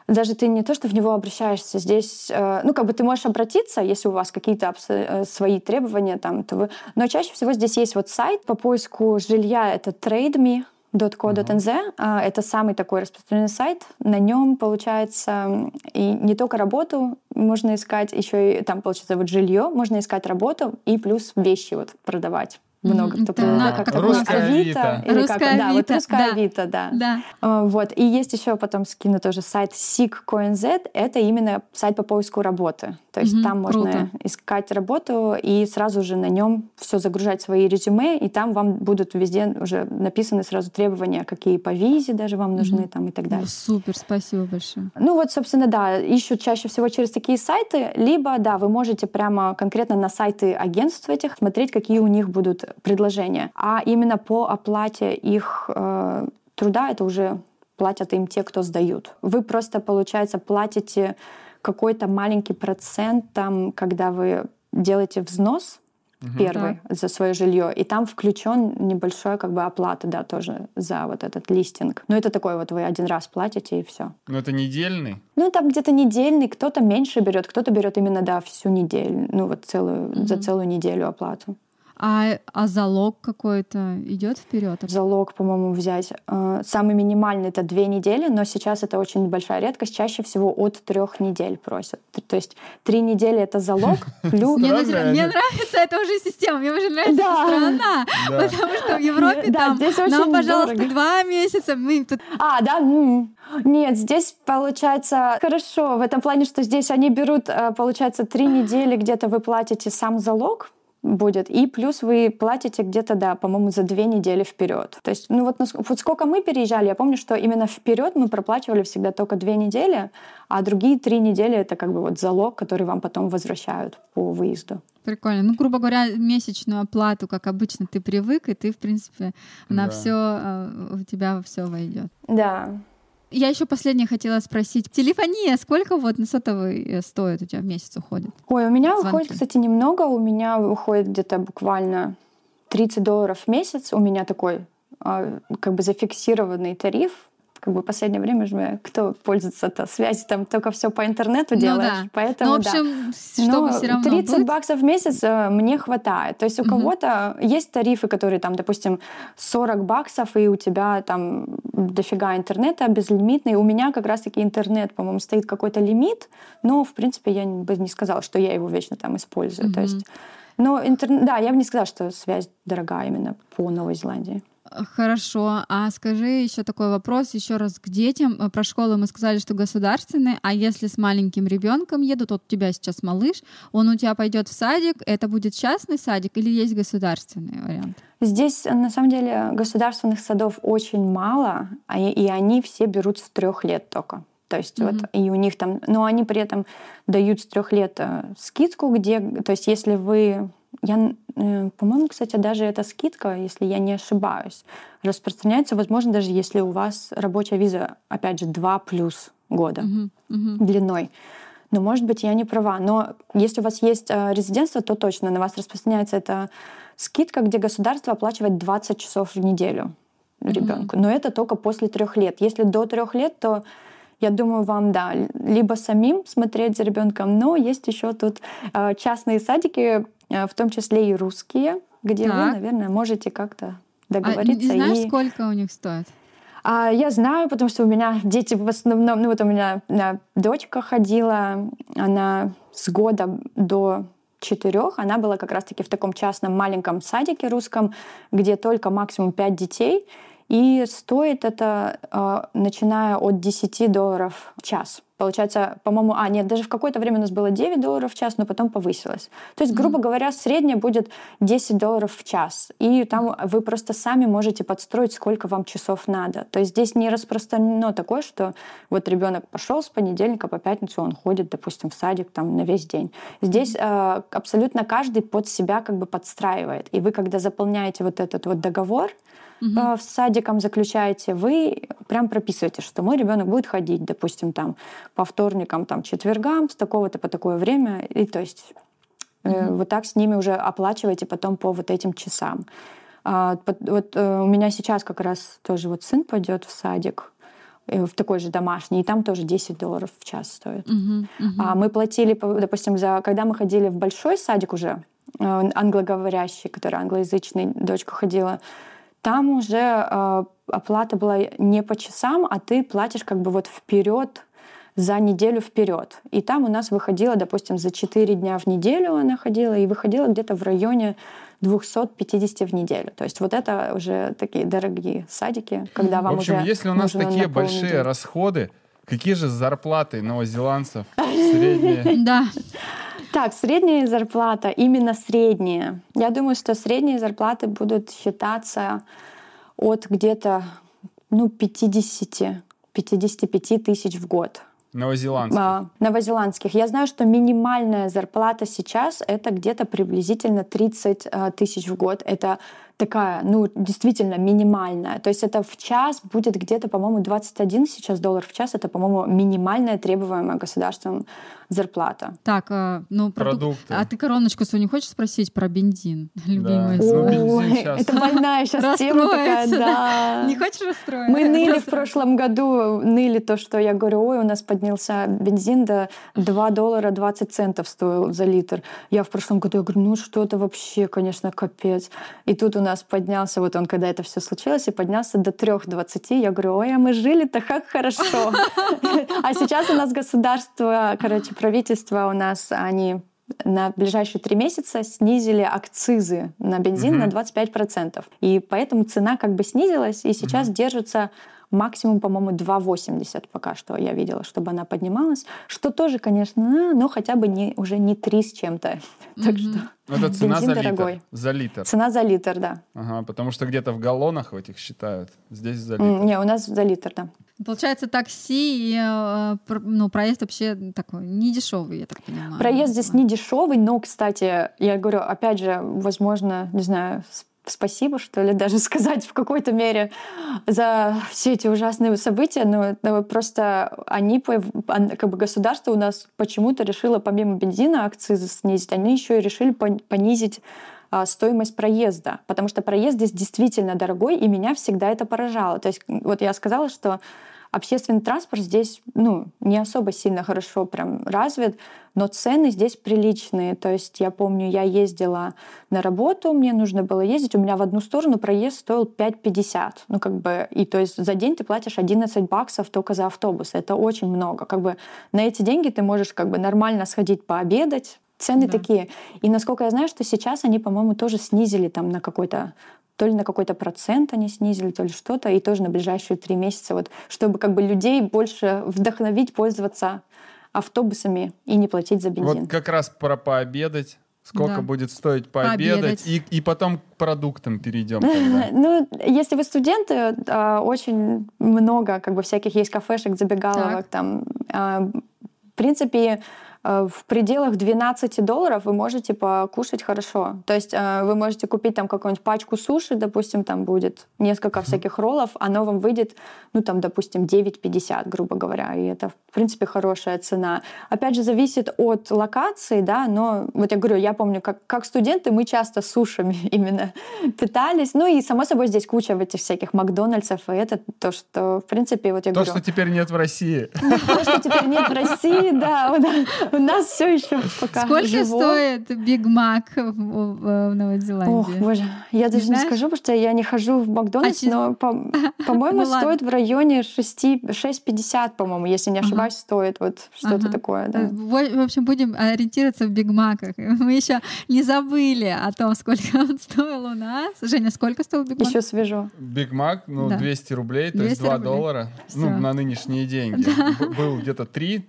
даже ты не то, что в него обращаешься, здесь, э, ну, как бы ты можешь обратиться, если у вас какие-то э, свои требования там, то вы... Но чаще всего здесь есть вот сайт по поиску жилья, это TradeMe, .co.nz. Uh-huh. Это самый такой распространенный сайт. На нем, получается, и не только работу можно искать, еще и там, получается, вот жилье, можно искать работу и плюс вещи вот продавать много кто да, как, как русская Авито. Или русская как, Да, вот русская да. Авито, да. да. А, вот. И есть еще потом скину тоже сайт SIG.CoinZ. Это именно сайт по поиску работы. То есть угу, там можно круто. искать работу и сразу же на нем все загружать свои резюме, и там вам будут везде уже написаны сразу требования, какие по визе даже вам нужны угу. там и так далее. Супер, спасибо большое. Ну вот, собственно, да, ищут чаще всего через такие сайты, либо, да, вы можете прямо конкретно на сайты агентств этих смотреть, какие у них будут предложения. А именно по оплате их э, труда это уже платят им те, кто сдают. Вы просто, получается, платите какой-то маленький процент там, когда вы делаете взнос угу. первый да. за свое жилье, и там включен небольшой как бы оплата, да, тоже за вот этот листинг. Но это такой вот вы один раз платите и все. Но это недельный? Ну там где-то недельный, кто-то меньше берет, кто-то берет именно да всю неделю, ну вот целую угу. за целую неделю оплату. А, а залог какой-то идет вперед? Залог, по-моему, взять. Э, самый минимальный это две недели, но сейчас это очень большая редкость. Чаще всего от трех недель просят. То есть три недели это залог. Плюс... Мне, мне нравится эта уже система, мне уже нравится да. страна, да. потому что в Европе да, там, нам, пожалуйста, дорого. два месяца. Мы тут... А, да? Нет, здесь получается хорошо в этом плане, что здесь они берут, э, получается, три недели где-то вы платите сам залог, будет. И плюс вы платите где-то, да, по-моему, за две недели вперед. То есть, ну вот, вот сколько мы переезжали, я помню, что именно вперед мы проплачивали всегда только две недели, а другие три недели это как бы вот залог, который вам потом возвращают по выезду. Прикольно. Ну, грубо говоря, месячную оплату, как обычно, ты привык, и ты, в принципе, на да. все э, у тебя все войдет. Да. Я еще последнее хотела спросить. Телефония сколько вот на сотовый э, стоит у тебя в месяц уходит? Ой, у меня Звонки. уходит, кстати, немного. У меня уходит где-то буквально 30 долларов в месяц. У меня такой а, как бы зафиксированный тариф как бы в последнее время же кто пользуется-то связи, там только все по интернету ну, делаешь. Да. Поэтому, ну, в общем, да. чтобы все равно 30 быть... баксов в месяц э, мне хватает. То есть у угу. кого-то есть тарифы, которые там, допустим, 40 баксов, и у тебя там дофига интернета безлимитный. У меня как раз-таки интернет, по-моему, стоит какой-то лимит, но, в принципе, я бы не сказала, что я его вечно там использую. Угу. То есть, но интернет, да, я бы не сказала, что связь дорогая именно по Новой Зеландии. Хорошо. А скажи еще такой вопрос еще раз к детям. Э, про школы мы сказали, что государственные. А если с маленьким ребенком едут, вот у тебя сейчас малыш, он у тебя пойдет в садик, это будет частный садик или есть государственный вариант? Здесь на самом деле государственных садов очень мало, а и они все берут с трех лет только. То есть mm-hmm. вот и у них там, но они при этом дают с трех лет э, скидку, где, то есть если вы я, э, по-моему, кстати, даже эта скидка, если я не ошибаюсь, распространяется, возможно, даже если у вас рабочая виза, опять же, 2 плюс года uh-huh, uh-huh. длиной. Но, может быть, я не права. Но если у вас есть э, резидентство, то точно на вас распространяется эта скидка, где государство оплачивает 20 часов в неделю ребенку. Uh-huh. Но это только после трех лет. Если до трех лет, то я думаю, вам, да, либо самим смотреть за ребенком, но есть еще тут э, частные садики, в том числе и русские, где так. вы, наверное, можете как-то договориться. А не знаешь, и... сколько у них стоит? А, я знаю, потому что у меня дети в основном, ну вот у меня, меня дочка ходила, она с года до четырех, она была как раз-таки в таком частном маленьком садике русском, где только максимум пять детей. И стоит это, а, начиная от 10 долларов в час. Получается, по-моему, а, нет, даже в какое-то время у нас было 9 долларов в час, но потом повысилось. То есть, грубо говоря, среднее будет 10 долларов в час. И там вы просто сами можете подстроить, сколько вам часов надо. То есть здесь не распространено такое, что вот ребенок пошел с понедельника по пятницу, он ходит, допустим, в садик там на весь день. Здесь э, абсолютно каждый под себя как бы подстраивает. И вы, когда заполняете вот этот вот договор, угу. с садиком заключаете, вы прям прописываете, что мой ребенок будет ходить, допустим, там по вторникам, там четвергам с такого-то по такое время, и то есть угу. э, вот так с ними уже оплачиваете потом по вот этим часам. А, вот э, у меня сейчас как раз тоже вот сын пойдет в садик, э, в такой же домашний, и там тоже 10 долларов в час стоит. Uh-huh, uh-huh. А мы платили, допустим, за когда мы ходили в большой садик уже, англоговорящий, который англоязычный, дочка ходила, там уже э, оплата была не по часам, а ты платишь как бы вот вперед за неделю вперед. И там у нас выходило, допустим, за 4 дня в неделю она ходила, и выходила где-то в районе 250 в неделю. То есть вот это уже такие дорогие садики, когда вам В общем, уже если у нас такие большие недели. расходы, какие же зарплаты новозеландцев средние? Да. Так, средняя зарплата, именно средняя. Я думаю, что средние зарплаты будут считаться от где-то ну, 50, 55 тысяч в год. Новозеландских. А, новозеландских. Я знаю, что минимальная зарплата сейчас это где-то приблизительно 30 а, тысяч в год. Это такая, ну, действительно минимальная. То есть это в час будет где-то, по-моему, 21 сейчас доллар в час. Это, по-моему, минимальная требуемая государством зарплата. Так, а, ну, продукты. А ты короночку свою не хочешь спросить про бензин? Любимый ну, Это больная сейчас тема такая, да. Не хочешь расстроить? Мы ныли в прошлом году, ныли то, что я говорю, ой, у нас поднялся бензин до 2 доллара 20 центов стоил за литр. Я в прошлом году, я говорю, ну что это вообще, конечно, капец. И тут у нас поднялся, вот он, когда это все случилось, и поднялся до 3,20. Я говорю, ой, а мы жили-то как хорошо. А сейчас у нас государство, короче, правительство у нас, они на ближайшие три месяца снизили акцизы на бензин mm-hmm. на 25%. И поэтому цена как бы снизилась, и сейчас mm-hmm. держится максимум, по-моему, 2,80 пока что я видела, чтобы она поднималась. Что тоже, конечно, но хотя бы не, уже не 3 с чем-то. Так что это цена за литр. За литр. Цена за литр, да. Ага, потому что где-то в галлонах в этих считают. Здесь за литр. Не, у нас за литр, да. Получается, такси и э, ну, проезд вообще такой не дешевый, я так понимаю. Проезд здесь не дешевый, но, кстати, я говорю, опять же, возможно, не знаю, спасибо, что ли, даже сказать в какой-то мере за все эти ужасные события, но, просто они, как бы государство у нас почему-то решило помимо бензина акцизы снизить, они еще и решили понизить а, стоимость проезда, потому что проезд здесь действительно дорогой, и меня всегда это поражало. То есть вот я сказала, что общественный транспорт здесь ну, не особо сильно хорошо прям развит, но цены здесь приличные. То есть я помню, я ездила на работу, мне нужно было ездить, у меня в одну сторону проезд стоил 5,50. Ну как бы, и то есть за день ты платишь 11 баксов только за автобус. Это очень много. Как бы на эти деньги ты можешь как бы нормально сходить пообедать, Цены да. такие. И насколько я знаю, что сейчас они, по-моему, тоже снизили там на какой-то то ли на какой-то процент они снизили, то ли что-то, и тоже на ближайшие три месяца, вот, чтобы как бы людей больше вдохновить пользоваться автобусами и не платить за бензин. Вот как раз про пообедать. Сколько да. будет стоить пообедать, и, и потом к продуктам перейдем. Ну, если вы студенты, а, очень много как бы всяких есть кафешек, забегаловок там. А, в принципе, в пределах 12 долларов вы можете покушать хорошо. То есть э, вы можете купить там какую-нибудь пачку суши, допустим, там будет несколько всяких роллов, оно вам выйдет, ну там, допустим, 9,50, грубо говоря, и это, в принципе, хорошая цена. Опять же, зависит от локации, да, но вот я говорю, я помню, как, как студенты мы часто сушами именно питались, ну и, само собой, здесь куча этих всяких Макдональдсов, и это то, что, в принципе, вот я то, говорю... То, что теперь нет в России. То, что теперь нет в России, да, у нас все еще пока Сколько живо. стоит Биг Мак в, в, в Новой Зеландии? Ох, боже, я даже не, не скажу, потому что я не хожу в Макдональдс, а но, по, по-моему, ну, стоит в районе 6,50, по-моему, если не ошибаюсь, ага. стоит вот что-то ага. такое. Да. В, общем, будем ориентироваться в Биг Маках. Мы еще не забыли о том, сколько он стоил у нас. Женя, сколько стоил Биг Мак? Еще свежо. Биг Мак, ну, да. 200 рублей, то 200 есть 2 рублей. доллара. Ну, на нынешние деньги. Да. Был где-то 3.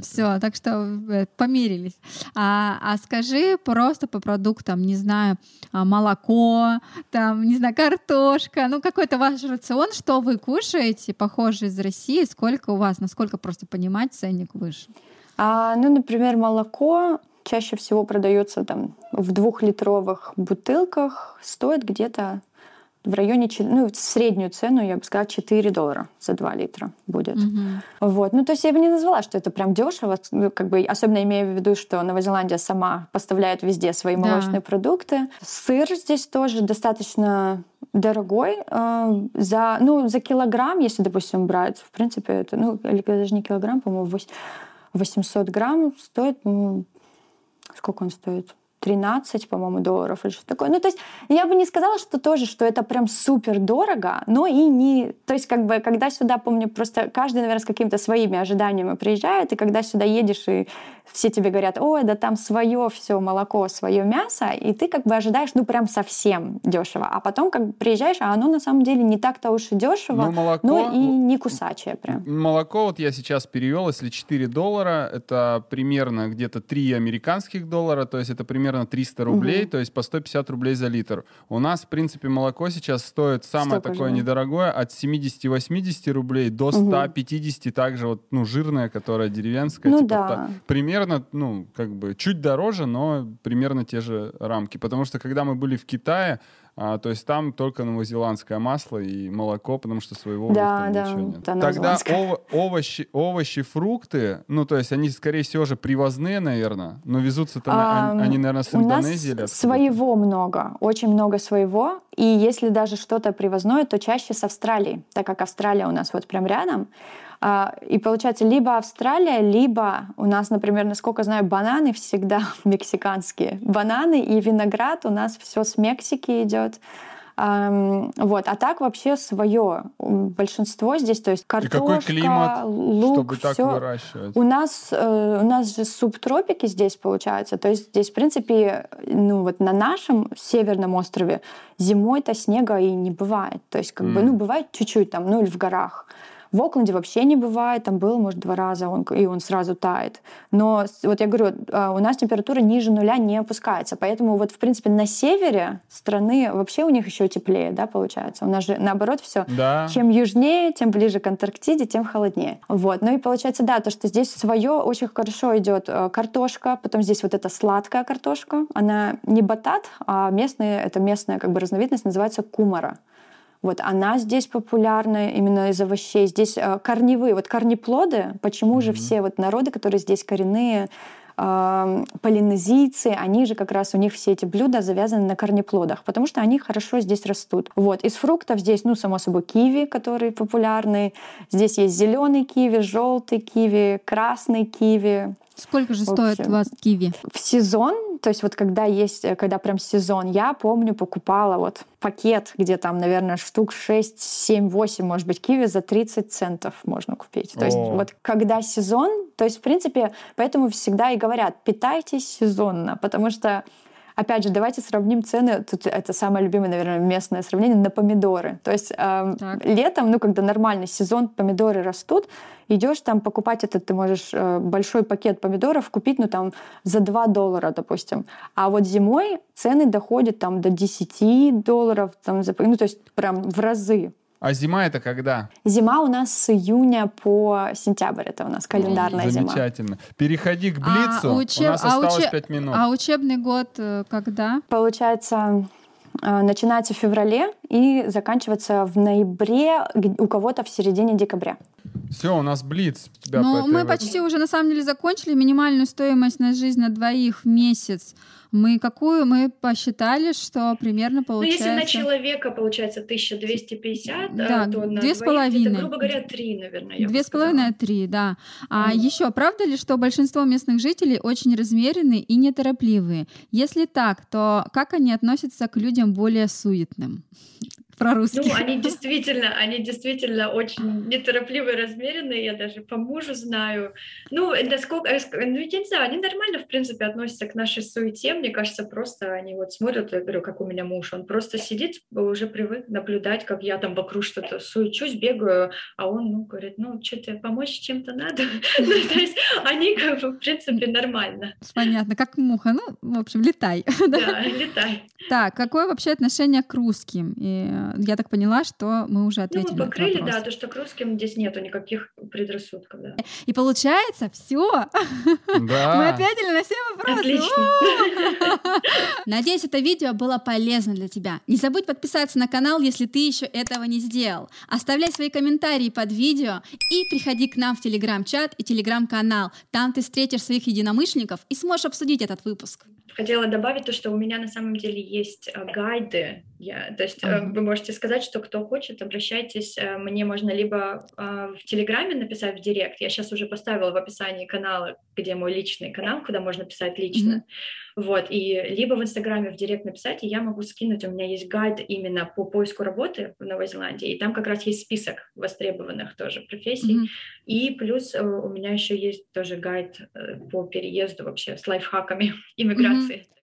Все, так что э, помирились. А, а скажи просто по продуктам, не знаю, а, молоко, там, не знаю, картошка, ну какой-то ваш рацион, что вы кушаете, похоже из России, сколько у вас, насколько просто понимать ценник выше? А, ну, например, молоко чаще всего продается там в двухлитровых бутылках, стоит где-то в районе, ну, среднюю цену, я бы сказала, 4 доллара за 2 литра будет. Mm-hmm. Вот. Ну, то есть я бы не назвала, что это прям дешево, ну, как бы, особенно имея в виду, что Новая Зеландия сама поставляет везде свои молочные да. продукты. Сыр здесь тоже достаточно дорогой. Э, за, ну, за килограмм, если, допустим, брать, в принципе, это, ну, или даже не килограмм, по-моему, 800 грамм стоит, ну, сколько он стоит? 13, по-моему, долларов или что такое. Ну, то есть я бы не сказала, что тоже, что это прям супер дорого, но и не... То есть как бы, когда сюда, помню, просто каждый, наверное, с какими-то своими ожиданиями приезжает, и когда сюда едешь, и все тебе говорят, ой, да там свое все молоко, свое мясо, и ты как бы ожидаешь, ну, прям совсем дешево. А потом как бы приезжаешь, а оно на самом деле не так-то уж и дешево, ну, молоко, но и не кусачее прям. Молоко вот я сейчас перевел, если 4 доллара, это примерно где-то 3 американских доллара, то есть это примерно примерно 300 рублей, угу. то есть по 150 рублей за литр. У нас, в принципе, молоко сейчас стоит самое Столько такое же. недорогое от 70-80 рублей до 150, угу. также вот, ну, жирное, которое деревенское. Ну, типа, да. та, примерно, ну, как бы чуть дороже, но примерно те же рамки. Потому что когда мы были в Китае, а, то есть там только новозеландское масло и молоко, потому что своего да, да, ничего нет. Тогда ов- овощи, овощи, фрукты, ну то есть они, скорее всего, же привозные, наверное, но везутся-то, а, они, наверное, с Индонезии. У нас своего много, очень много своего. И если даже что-то привозное, то чаще с Австралии, так как Австралия у нас вот прям рядом. А, и получается, либо Австралия, либо у нас, например, насколько знаю, бананы всегда мексиканские. Бананы и виноград у нас все с Мексики идет. Вот. А так вообще свое большинство здесь, то есть картошка, и какой климат, лук, чтобы так всё. выращивать? У нас, э, у нас же субтропики здесь получаются, то есть здесь, в принципе, ну вот на нашем северном острове зимой-то снега и не бывает. То есть как mm. бы, ну бывает чуть-чуть там, ну или в горах. В Окленде вообще не бывает, там было, может, два раза, он, и он сразу тает. Но вот я говорю, а, у нас температура ниже нуля не опускается, поэтому вот, в принципе, на севере страны вообще у них еще теплее, да, получается. У нас же наоборот все. Да. Чем южнее, тем ближе к Антарктиде, тем холоднее. Вот. Ну и получается, да, то, что здесь свое очень хорошо идет э, картошка, потом здесь вот эта сладкая картошка, она не батат, а местная, это местная как бы разновидность, называется кумара. Вот она здесь популярна именно из овощей. Здесь э, корневые, вот корнеплоды, почему mm-hmm. же все вот народы, которые здесь коренные, э, полинезийцы, они же как раз у них все эти блюда завязаны на корнеплодах, потому что они хорошо здесь растут. Вот из фруктов здесь, ну само собой, киви, которые популярны. Здесь есть зеленый киви, желтый киви, красный киви. Сколько же стоит у вас киви? В сезон, то есть вот когда есть, э, когда прям сезон, я помню, покупала вот пакет, где там, наверное, штук 6, 7, 8, может быть, киви за 30 центов можно купить. То О. есть вот когда сезон, то есть, в принципе, поэтому всегда и говорят, питайтесь сезонно, потому что Опять же, давайте сравним цены. Тут это самое любимое, наверное, местное сравнение на помидоры. То есть э, летом, ну, когда нормальный сезон, помидоры растут, идешь там покупать этот, ты можешь э, большой пакет помидоров купить, ну, там, за 2 доллара, допустим. А вот зимой цены доходят там до 10 долларов, там, ну, то есть прям в разы. А зима это когда? Зима у нас с июня по сентябрь. Это у нас календарная Замечательно. зима. Замечательно. Переходи к а Блицу. А учеб... У нас осталось а учеб... 5 минут. А учебный год э, когда? Получается, э, начинается в феврале и заканчивается в ноябре, у кого-то в середине декабря. Все, у нас блиц. Ну, мы почти уже на самом деле закончили минимальную стоимость на жизнь на двоих в месяц мы какую мы посчитали, что примерно получается... Ну, если на человека получается 1250, да, то на две с половиной. грубо говоря, три, наверное. Две с половиной, три, да. А mm. еще, правда ли, что большинство местных жителей очень размеренные и неторопливые? Если так, то как они относятся к людям более суетным? Про русских. Ну, они действительно, они действительно очень неторопливые, размеренные, я даже по мужу знаю. Ну, насколько, ну, я не знаю, они нормально, в принципе, относятся к нашей суете, мне кажется, просто они вот смотрят, я говорю, как у меня муж, он просто сидит, уже привык наблюдать, как я там вокруг что-то суечусь, бегаю, а он, ну, говорит, ну, что-то помочь чем-то надо. ну, то есть они, как бы, в принципе, нормально. Понятно, как муха, ну, в общем, летай. да, летай. Так, какое вообще отношение к русским? И я так поняла, что мы уже ответили. Ну, мы покрыли, да, то, что к русским здесь нету никаких предрассудков, да. И получается, все. Да. Мы ответили на все вопросы. Отлично. Надеюсь, это видео было полезно для тебя. Не забудь подписаться на канал, если ты еще этого не сделал. Оставляй свои комментарии под видео и приходи к нам в телеграм-чат и телеграм-канал. Там ты встретишь своих единомышленников и сможешь обсудить этот выпуск. Хотела добавить то, что у меня на самом деле есть э, гайды. Я, то есть uh-huh. вы можете сказать, что кто хочет, обращайтесь. Э, мне можно либо в Телеграме написать в Директ. Я сейчас уже поставила в описании канала, где мой личный канал, куда можно писать лично. Uh-huh. Вот, и либо в Инстаграме в Директ написать, и я могу скинуть. У меня есть гайд именно по поиску работы в Новой Зеландии, и там как раз есть список востребованных тоже профессий. Uh-huh. И плюс у меня еще есть тоже гайд по переезду вообще с лайфхаками иммиграции. Mm-hmm.